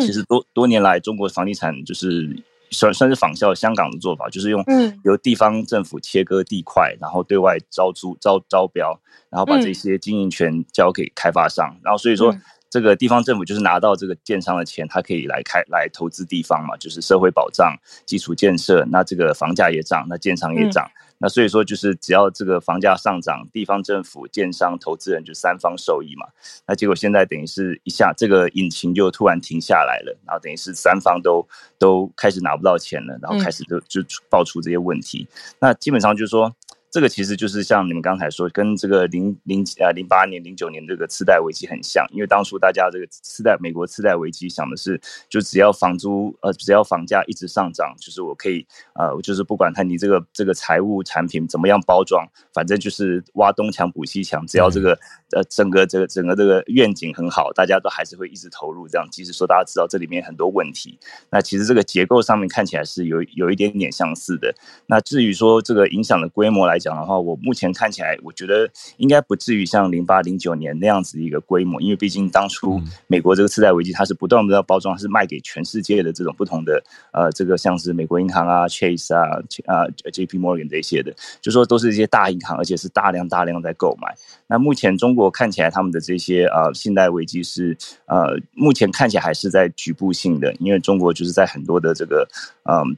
其实多多年来中国房地产就是。算算是仿效香港的做法，就是用由地方政府切割地块，然后对外招租招招标，然后把这些经营权交给开发商，然后所以说这个地方政府就是拿到这个建商的钱，他可以来开来投资地方嘛，就是社会保障、基础建设，那这个房价也涨，那建商也涨。那所以说，就是只要这个房价上涨，地方政府、建商、投资人就三方受益嘛。那结果现在等于是一下这个引擎就突然停下来了，然后等于是三方都都开始拿不到钱了，然后开始就就爆出这些问题。那基本上就是说。这个其实就是像你们刚才说，跟这个零零呃零八年、零九年这个次贷危机很像，因为当初大家这个次贷美国次贷危机想的是，就只要房租呃只要房价一直上涨，就是我可以呃就是不管它你这个这个财务产品怎么样包装，反正就是挖东墙补西墙，只要这个呃整个这个整个这个愿景很好，大家都还是会一直投入这样。即使说大家知道这里面很多问题，那其实这个结构上面看起来是有有一点点相似的。那至于说这个影响的规模来，讲的话，我目前看起来，我觉得应该不至于像零八零九年那样子一个规模，因为毕竟当初美国这个次贷危机，它是不断的要包装，是卖给全世界的这种不同的呃，这个像是美国银行啊、Chase 啊、啊 JP Morgan 这些的，就说都是一些大银行，而且是大量大量在购买。那目前中国看起来他们的这些呃信贷危机是呃，目前看起来还是在局部性的，因为中国就是在很多的这个嗯。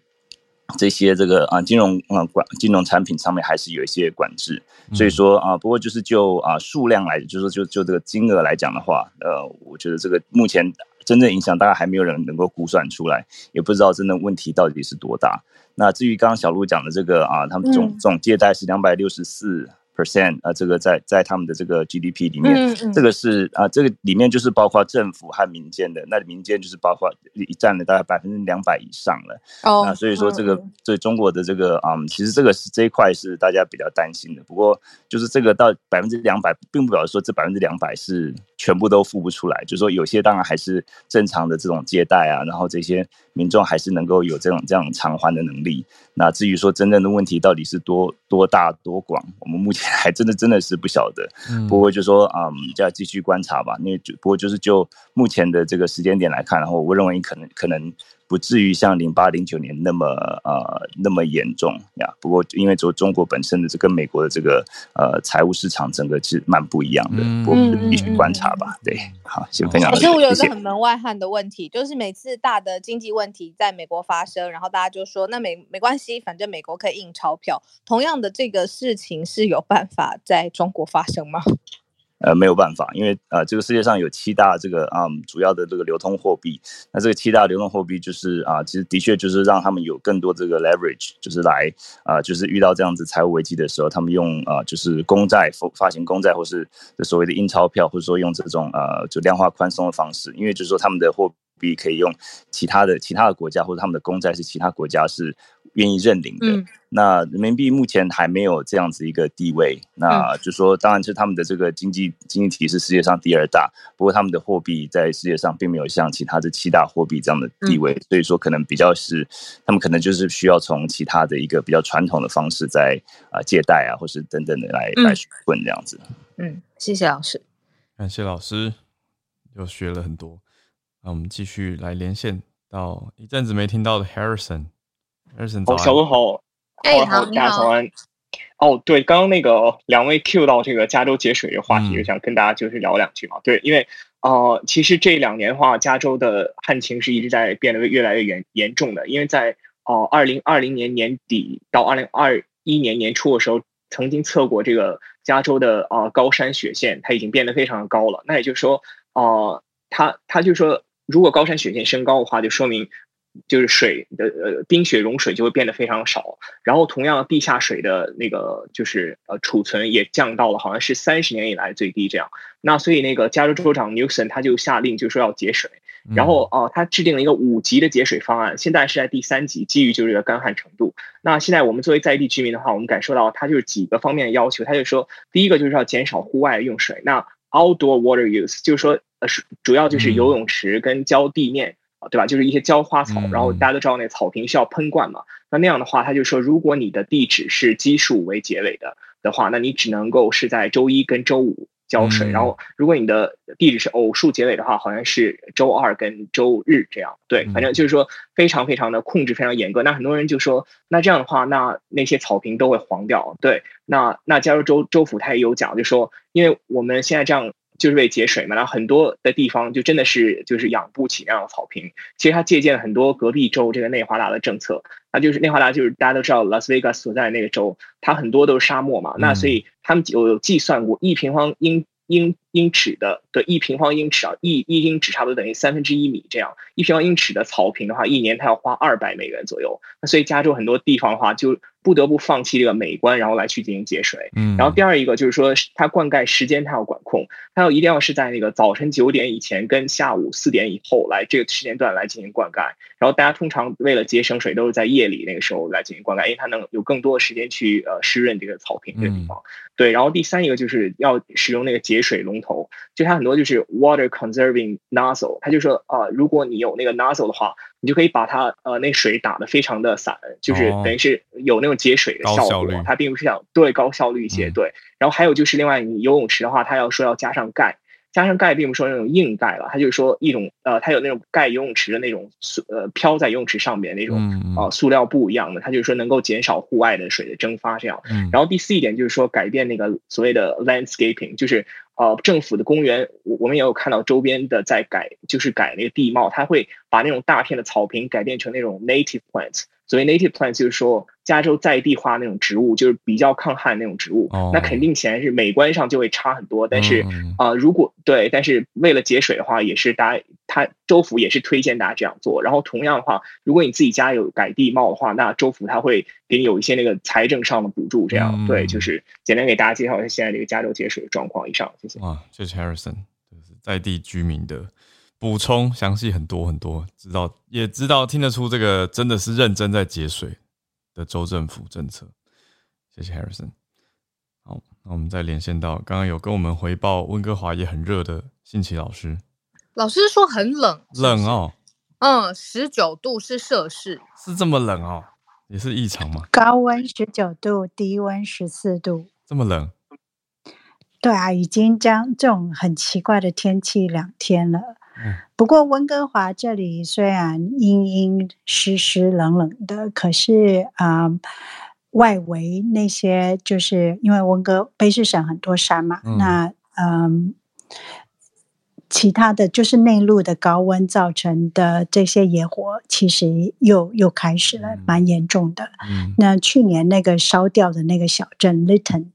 这些这个啊金融啊管金融产品上面还是有一些管制，所以说啊不过就是就啊数量来，就是说就就这个金额来讲的话，呃，我觉得这个目前真正影响大概还没有人能够估算出来，也不知道真的问题到底是多大。那至于刚刚小鹿讲的这个啊，他们总总借贷是两百六十四。Percent 啊，这个在在他们的这个 GDP 里面，这个是啊，这个里面就是包括政府和民间的，那民间就是包括占了大概百分之两百以上了。哦，那所以说这个对中国的这个啊，其实这个是这一块是大家比较担心的。不过就是这个到百分之两百，并不表示说这百分之两百是全部都付不出来，就是说有些当然还是正常的这种借贷啊，然后这些民众还是能够有这种这样偿还的能力。那至于说真正的问题到底是多多大多广，我们目前还真的真的是不晓得。不过就说啊，就要继续观察吧。因为就不过就是就目前的这个时间点来看，然后我认为可能可能。不至于像零八零九年那么呃那么严重呀。不过因为中中国本身的这跟美国的这个呃财务市场整个是蛮不一样的，我们必须观察吧。对，好，先分享。可是我有一个很门外汉的问题，就是每次大的经济问题在美国发生，然后大家就说那没没关系，反正美国可以印钞票。同样的这个事情是有办法在中国发生吗？呃，没有办法，因为呃，这个世界上有七大这个啊主要的这个流通货币，那这个七大流通货币就是啊，其实的确就是让他们有更多这个 leverage，就是来啊，就是遇到这样子财务危机的时候，他们用啊，就是公债发发行公债，或是所谓的印钞票，或者说用这种呃就量化宽松的方式，因为就是说他们的货币可以用其他的其他的国家或者他们的公债是其他国家是。愿意认领的，那人民币目前还没有这样子一个地位，那就说，当然是他们的这个经济经济体是世界上第二大，不过他们的货币在世界上并没有像其他的七大货币这样的地位，所以说可能比较是，他们可能就是需要从其他的一个比较传统的方式在啊借贷啊，或是等等的来来混这样子。嗯，谢谢老师，感谢老师，又学了很多。那我们继续来连线到一阵子没听到的 Harrison。哦，小文好，哎，好，大家早安。哦，对，刚刚那个两位 Q 到这个加州节水的话题，就想跟大家就是聊两句嘛。对，因为呃，其实这两年的话，加州的旱情是一直在变得越来越严严重的。因为在哦，二零二零年年底到二零二一年年初的时候，曾经测过这个加州的啊高山雪线，它已经变得非常的高了。那也就是说，呃，它它就说，如果高山雪线升高的话，就说明。就是水的呃冰雪融水就会变得非常少，然后同样地下水的那个就是呃储存也降到了好像是三十年以来最低这样。那所以那个加州州长 Newsom 他就下令就说要节水，然后哦他制定了一个五级的节水方案，现在是在第三级，基于就是这个干旱程度。那现在我们作为在地居民的话，我们感受到他就是几个方面的要求，他就说第一个就是要减少户外用水，那 outdoor water use 就是说呃是主要就是游泳池跟浇地面。对吧？就是一些浇花草，然后大家都知道那草坪需要喷灌嘛。那那样的话，他就说，如果你的地址是奇数为结尾的的话，那你只能够是在周一跟周五浇水。然后，如果你的地址是偶数结尾的话，好像是周二跟周日这样。对，反正就是说非常非常的控制非常严格。那很多人就说，那这样的话，那那些草坪都会黄掉。对，那那加州州州府他也有讲，就说，因为我们现在这样。就是为节水嘛，然后很多的地方就真的是就是养不起那样的草坪。其实他借鉴了很多隔壁州这个内华达的政策，那就是内华达就是大家都知道拉斯维加斯所在的那个州，它很多都是沙漠嘛，那所以他们有计算过一平方英英英尺的对一平方英尺啊，一一英尺差不多等于三分之一米这样，一平方英尺的草坪的话，一年它要花二百美元左右。那所以加州很多地方的话就。不得不放弃这个美观，然后来去进行节水。嗯，然后第二一个就是说，它灌溉时间它要管控，它要一定要是在那个早晨九点以前跟下午四点以后来这个时间段来进行灌溉。然后大家通常为了节省水，都是在夜里那个时候来进行灌溉，因为它能有更多的时间去呃湿润这个草坪这个地方。对，然后第三一个就是要使用那个节水龙头，就它很多就是 water conserving nozzle，它就说啊，如果你有那个 nozzle 的话，你就可以把它呃那水打得非常的散，就是等于是有那种。节水的效果，它并不是想对高效率一些对。然后还有就是另外，你游泳池的话，它要说要加上钙。加上钙，并不是说那种硬钙了，它就是说一种呃，它有那种钙游泳池的那种塑呃飘在游泳池上面那种啊塑料布一样的，它就是说能够减少户外的水的蒸发这样。然后第四一点就是说改变那个所谓的 landscaping，就是呃政府的公园，我我们也有看到周边的在改，就是改那个地貌，它会把那种大片的草坪改变成那种 native plants。所谓 native plants 就是说加州在地化那种植物，就是比较抗旱那种植物，那肯定显然是美观上就会差很多。但是啊，如果对，但是为了节水的话，也是大家他州府也是推荐大家这样做。然后同样的话，如果你自己家有改地貌的话，那州府他会给你有一些那个财政上的补助。这样对，就是简单给大家介绍一下现在这个加州节水的状况。以上，谢谢。啊，谢谢 Harrison，就是在地居民的。补充详细很多很多，知道也知道听得出这个真的是认真在节水的州政府政策。谢谢 Harrison。好，那我们再连线到刚刚有跟我们回报温哥华也很热的信奇老师。老师说很冷，冷哦。嗯，十九度是摄氏，是这么冷哦，也是异常吗？高温十九度，低温十四度，这么冷？对啊，已经将这种很奇怪的天气两天了。不过温哥华这里虽然阴阴湿湿冷冷的，可是啊，外围那些就是因为温哥卑诗省很多山嘛，那嗯，其他的就是内陆的高温造成的这些野火，其实又又开始了，蛮严重的。那去年那个烧掉的那个小镇 Litton。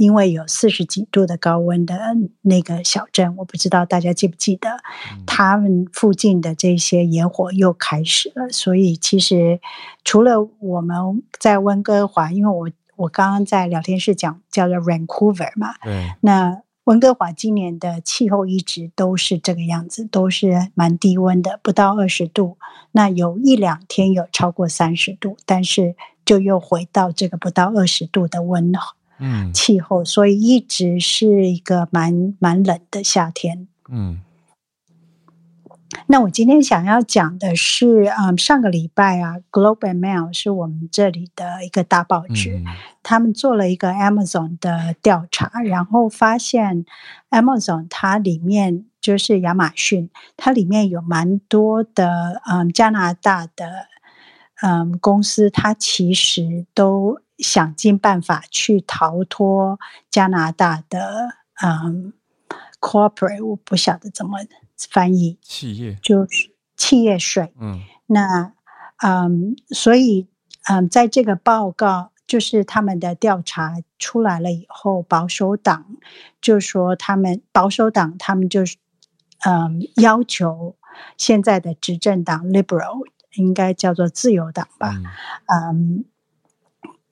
因为有四十几度的高温的那个小镇，我不知道大家记不记得，他们附近的这些野火又开始了。所以其实除了我们在温哥华，因为我我刚刚在聊天室讲叫做 Vancouver 嘛，对，那温哥华今年的气候一直都是这个样子，都是蛮低温的，不到二十度。那有一两天有超过三十度，但是就又回到这个不到二十度的温。嗯，气候，所以一直是一个蛮蛮冷的夏天。嗯，那我今天想要讲的是，嗯，上个礼拜啊，《Globe and Mail》是我们这里的一个大报纸，他们做了一个 Amazon 的调查，然后发现 Amazon 它里面就是亚马逊，它里面有蛮多的，嗯，加拿大的，嗯，公司，它其实都。想尽办法去逃脱加拿大的嗯，corporate，我不晓得怎么翻译，企业就是企业税。嗯，那嗯，所以嗯，在这个报告就是他们的调查出来了以后，保守党就说他们保守党他们就是嗯要求现在的执政党 liberal 应该叫做自由党吧，嗯。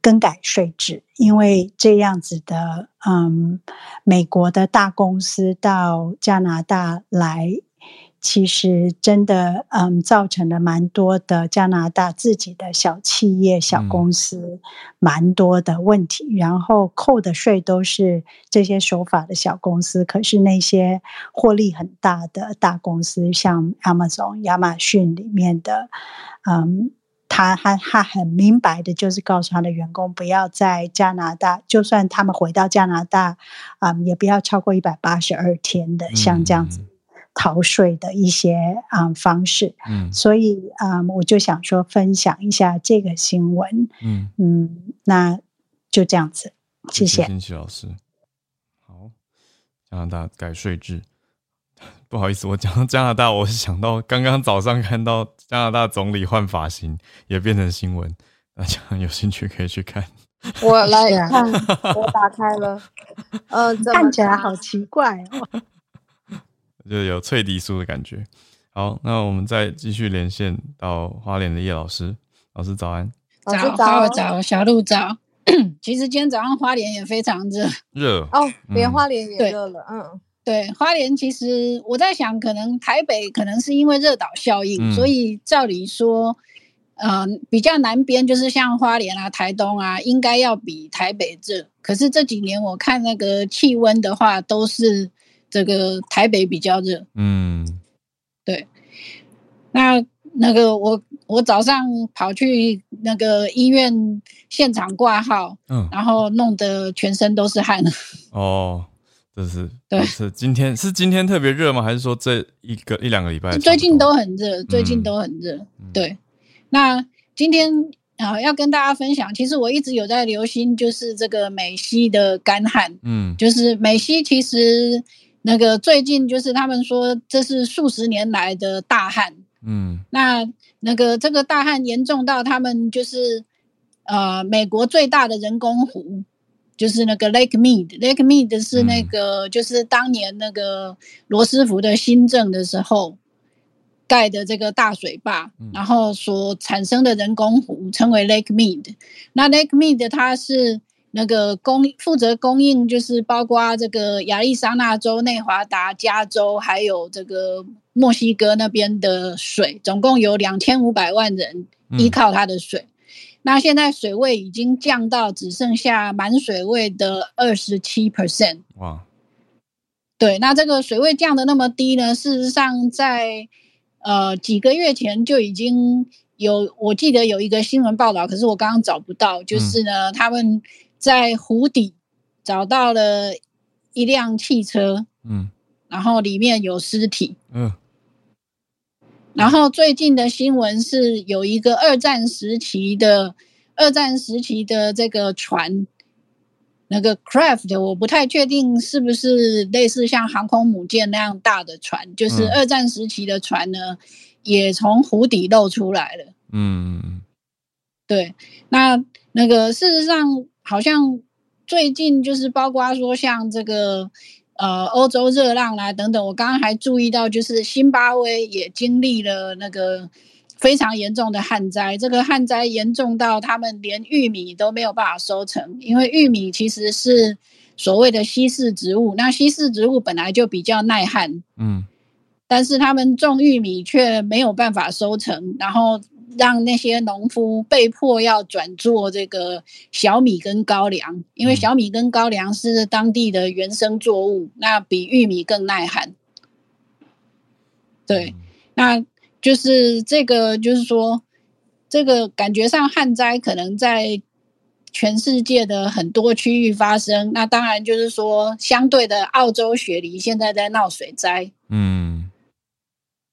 更改税制，因为这样子的，嗯，美国的大公司到加拿大来，其实真的，嗯，造成了蛮多的加拿大自己的小企业、小公司蛮多的问题。然后扣的税都是这些守法的小公司，可是那些获利很大的大公司，像 Amazon 亚马逊里面的，嗯。他他他很明白的，就是告诉他的员工，不要在加拿大，就算他们回到加拿大，啊，也不要超过一百八十二天的，像这样子逃税的一些啊方式。嗯，所以啊，我就想说分享一下这个新闻。嗯嗯，那就这样子，谢谢金奇老师。好，加拿大改税制。不好意思，我讲到加拿大，我是想到刚刚早上看到加拿大总理换发型，也变成新闻，大家有兴趣可以去看。我来看，我打开了，呃，看起来好奇怪哦，就有脆迪酥的感觉。好，那我们再继续连线到花莲的叶老师，老师早安，早早早，小鹿早。<clears throat> 其实今天早上花莲也非常热，热。哦，连花莲也热了，嗯。对花莲，其实我在想，可能台北可能是因为热岛效应，所以照理说，嗯，比较南边就是像花莲啊、台东啊，应该要比台北热。可是这几年我看那个气温的话，都是这个台北比较热。嗯，对。那那个我我早上跑去那个医院现场挂号，嗯，然后弄得全身都是汗。<laughs> 哦，这是对，是今天是今天特别热吗？还是说这一个一两个礼拜？最近都很热，最近都很热。对，那今天啊要跟大家分享，其实我一直有在留心，就是这个美西的干旱。嗯，就是美西其实那个最近就是他们说这是数十年来的大旱。嗯，那那个这个大旱严重到他们就是，呃，美国最大的人工湖就是那个 Lake Mead，Lake Mead 是那个就是当年那个罗斯福的新政的时候盖的这个大水坝，然后所产生的人工湖称为 Lake Mead。那 Lake Mead 它是。那个供负责供应就是包括这个亚利桑那州、内华达、加州，还有这个墨西哥那边的水，总共有两千五百万人依靠它的水。那现在水位已经降到只剩下满水位的二十七 percent。哇！对，那这个水位降的那么低呢？事实上，在呃几个月前就已经有，我记得有一个新闻报道，可是我刚刚找不到，就是呢他们。在湖底找到了一辆汽车，嗯，然后里面有尸体，嗯，然后最近的新闻是有一个二战时期的二战时期的这个船，那个 craft 我不太确定是不是类似像航空母舰那样大的船，就是二战时期的船呢，也从湖底露出来了，嗯，对，那那个事实上。好像最近就是包括说像这个呃欧洲热浪啦等等，我刚刚还注意到，就是新巴威也经历了那个非常严重的旱灾。这个旱灾严重到他们连玉米都没有办法收成，因为玉米其实是所谓的稀释植物，那稀释植物本来就比较耐旱，嗯，但是他们种玉米却没有办法收成，然后。让那些农夫被迫要转做这个小米跟高粱，因为小米跟高粱是当地的原生作物，那比玉米更耐旱。对，那就是这个，就是说，这个感觉上旱灾可能在全世界的很多区域发生。那当然就是说，相对的，澳洲雪梨现在在闹水灾。嗯。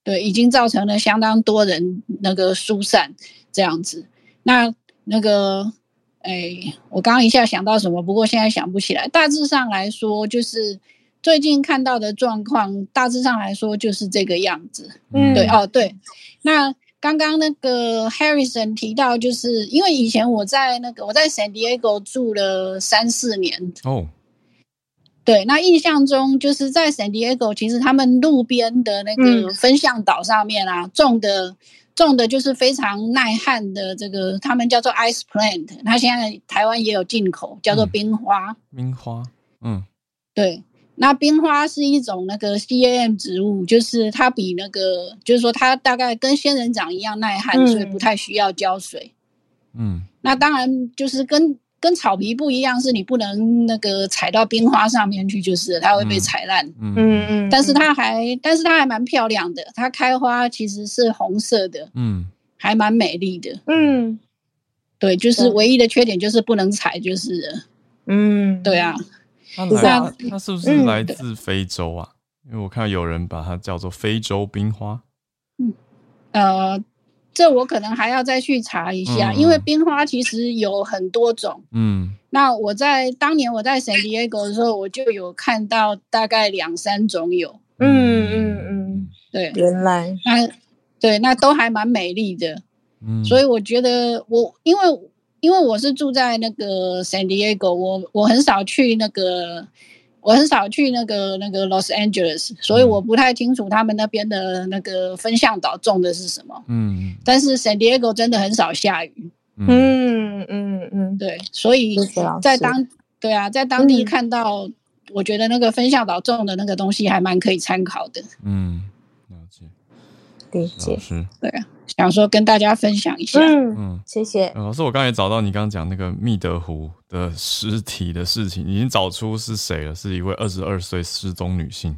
对，已经造成了相当多人那个疏散这样子。那那个，哎，我刚刚一下想到什么，不过现在想不起来。大致上来说，就是最近看到的状况，大致上来说就是这个样子。嗯，对，哦，对。那刚刚那个 Harrison 提到，就是因为以前我在那个我在 San Diego 住了三四年。哦。对，那印象中就是在 San Diego，其实他们路边的那个分向岛上面啊，种的种的就是非常耐旱的这个，他们叫做 ice plant。它现在台湾也有进口，叫做冰花。冰花，嗯，对。那冰花是一种那个 CAM 植物，就是它比那个，就是说它大概跟仙人掌一样耐旱，所以不太需要浇水。嗯，那当然就是跟。跟草皮不一样，是你不能那个踩到冰花上面去，就是它会被踩烂。嗯嗯，但是它还，但是它还蛮漂亮的，它开花其实是红色的，嗯，还蛮美丽的。嗯，对，就是唯一的缺点就是不能踩，就是，嗯，对啊。它来，它是不是来自非洲啊？因为我看到有人把它叫做非洲冰花。嗯，呃。这我可能还要再去查一下，因为冰花其实有很多种。嗯，那我在当年我在 San Diego 的时候，我就有看到大概两三种有。嗯嗯嗯，对，原来那对那都还蛮美丽的。嗯，所以我觉得我因为因为我是住在那个 San Diego，我我很少去那个。我很少去那个那个 Los Angeles，所以我不太清楚他们那边的那个分向岛种的是什么。嗯，但是 San Diego 真的很少下雨。嗯。嗯嗯，对，所以在当对啊，在当地看到，我觉得那个分向岛种的那个东西还蛮可以参考的。嗯，了解，理解，对啊。想说跟大家分享一下，嗯，谢谢老师。我刚才找到你刚刚讲那个密德湖的尸体的事情，已经找出是谁了，是一位二十二岁失踪女性。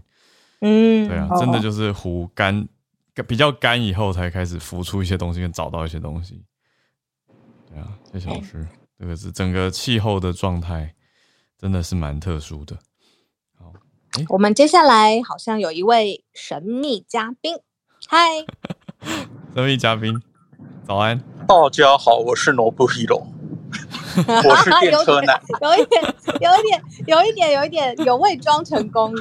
嗯，对啊，真的就是湖干比较干以后，才开始浮出一些东西，跟找到一些东西。对啊，谢谢老师，这个是整个气候的状态，真的是蛮特殊的。好，我们接下来好像有一位神秘嘉宾，嗨，<laughs> <laughs> 神秘嘉宾，早安，大家好，我是罗布希龙。<laughs> 我是电车男，<laughs> 有一点，有一点，有一点，有一点，有伪装成功，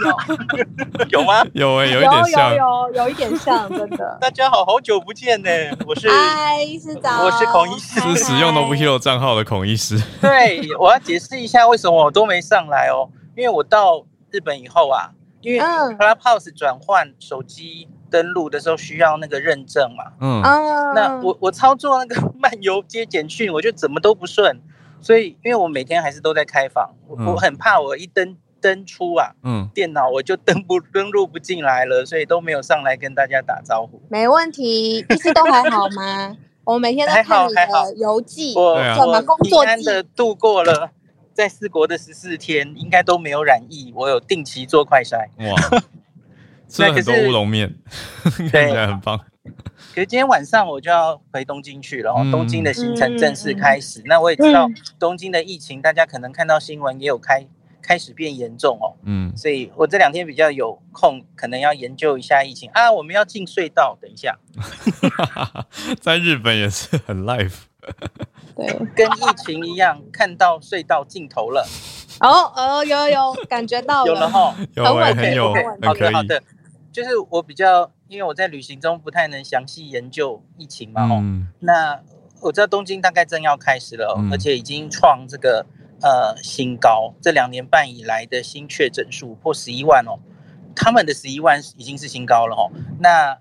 有有吗？有哎，有一点像，有有有一点像，真的。大家好，好久不见呢，我是嗨，医师早，我是孔医师，是使用 n o b Hero 账号的孔医师。对，我要解释一下为什么我都没上来哦，因为我到日本以后啊，因为 Clubhouse 转换手机。登录的时候需要那个认证嘛？嗯，那我我操作那个漫游接简讯，我就怎么都不顺，所以因为我每天还是都在开房，我我很怕我一登登出啊，嗯，电脑我就登不登录不进来了，所以都没有上来跟大家打招呼。没问题，一直都还好吗？<laughs> 我每天都看你的游记，我怎么工作安的度过了 <laughs> 在四国的十四天，应该都没有染疫，我有定期做快筛。哇。吃了很多乌龙面，看起来很棒。<laughs> 可是今天晚上我就要回东京去了，东京的行程正式开始。那我也知道东京的疫情，大家可能看到新闻也有开开始变严重哦。嗯，所以我这两天比较有空，可能要研究一下疫情啊。我们要进隧道，等一下。<laughs> 在日本也是很 life 对，跟疫情一样，看到隧道尽头了。哦哦，有有感觉到了，有了哈，有很有，好的好的。就是我比较，因为我在旅行中不太能详细研究疫情嘛，哦，那我知道东京大概正要开始了，而且已经创这个呃新高，这两年半以来的新确诊数破十一万哦，他们的十一万已经是新高了哦。那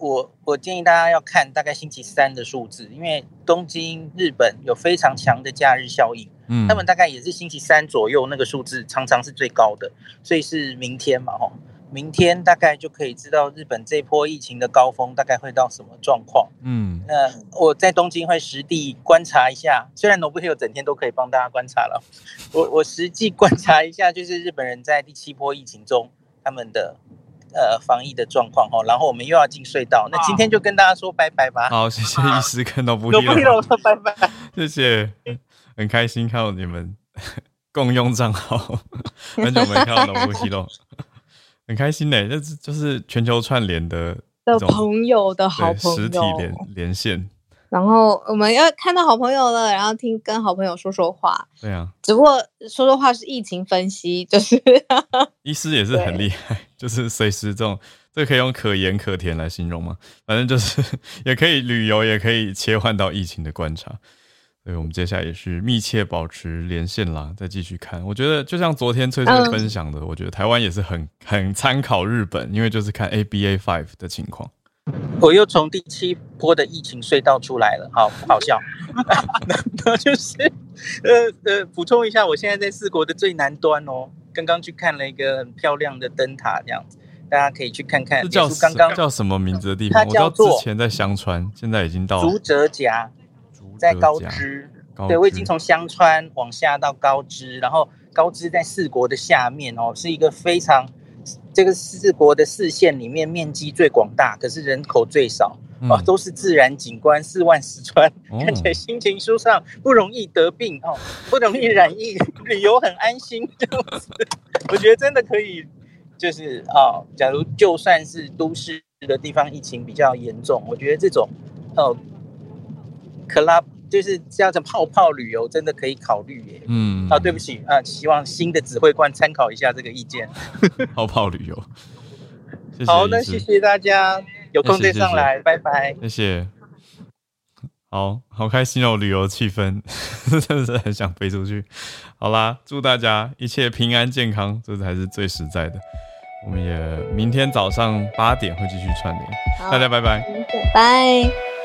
我我建议大家要看大概星期三的数字，因为东京日本有非常强的假日效应，嗯，他们大概也是星期三左右那个数字常常是最高的，所以是明天嘛，吼。明天大概就可以知道日本这波疫情的高峰大概会到什么状况。嗯，那我在东京会实地观察一下，虽然 Nobuhiro 整天都可以帮大家观察了，我我实际观察一下，就是日本人在第七波疫情中他们的呃防疫的状况哦。然后我们又要进隧道，那今天就跟大家说拜拜吧。好，谢谢医师看到 Nobuhiro 说拜拜，谢谢，很开心看到你们共用账号，很久没看到 Nobuhiro。很开心呢，就是就是全球串联的的朋友的好朋友，实体连连线。然后我们要看到好朋友了，然后听跟好朋友说说话。对啊，只不过说说话是疫情分析，就是 <laughs> 医师也是很厉害，就是随时这种，这可以用可盐可甜来形容吗？反正就是 <laughs> 也可以旅游，也可以切换到疫情的观察。对，我们接下来也是密切保持连线啦，再继续看。我觉得就像昨天翠翠分享的，我觉得台湾也是很很参考日本，因为就是看 ABA five 的情况。我又从第七波的疫情隧道出来了，好好笑。<laughs> 那就是呃呃，补充一下，我现在在四国的最南端哦，刚刚去看了一个很漂亮的灯塔，这样子大家可以去看看。叫刚刚叫什么名字的地方？它叫做之前在香川，现在已经到竹泽夹。在高知，对我已经从香川往下到高知，然后高知在四国的下面哦，是一个非常这个四国的四县里面面积最广大，可是人口最少哦，都是自然景观，四万石川，看起来心情舒畅，不容易得病哦，不容易染疫，<laughs> 旅游很安心这样子。我觉得真的可以，就是啊，假如就算是都市的地方疫情比较严重，我觉得这种哦。Club 就是这样子泡泡旅游，真的可以考虑耶。嗯，啊，对不起啊，希望新的指挥官参考一下这个意见。<laughs> 泡泡旅游，好，那谢谢大家，有空再上来，拜拜。谢谢，好好开心哦，旅游气氛 <laughs> 真的是很想飞出去。好啦，祝大家一切平安健康，这才是最实在的。我们也明天早上八点会继续串联，大家拜拜，拜。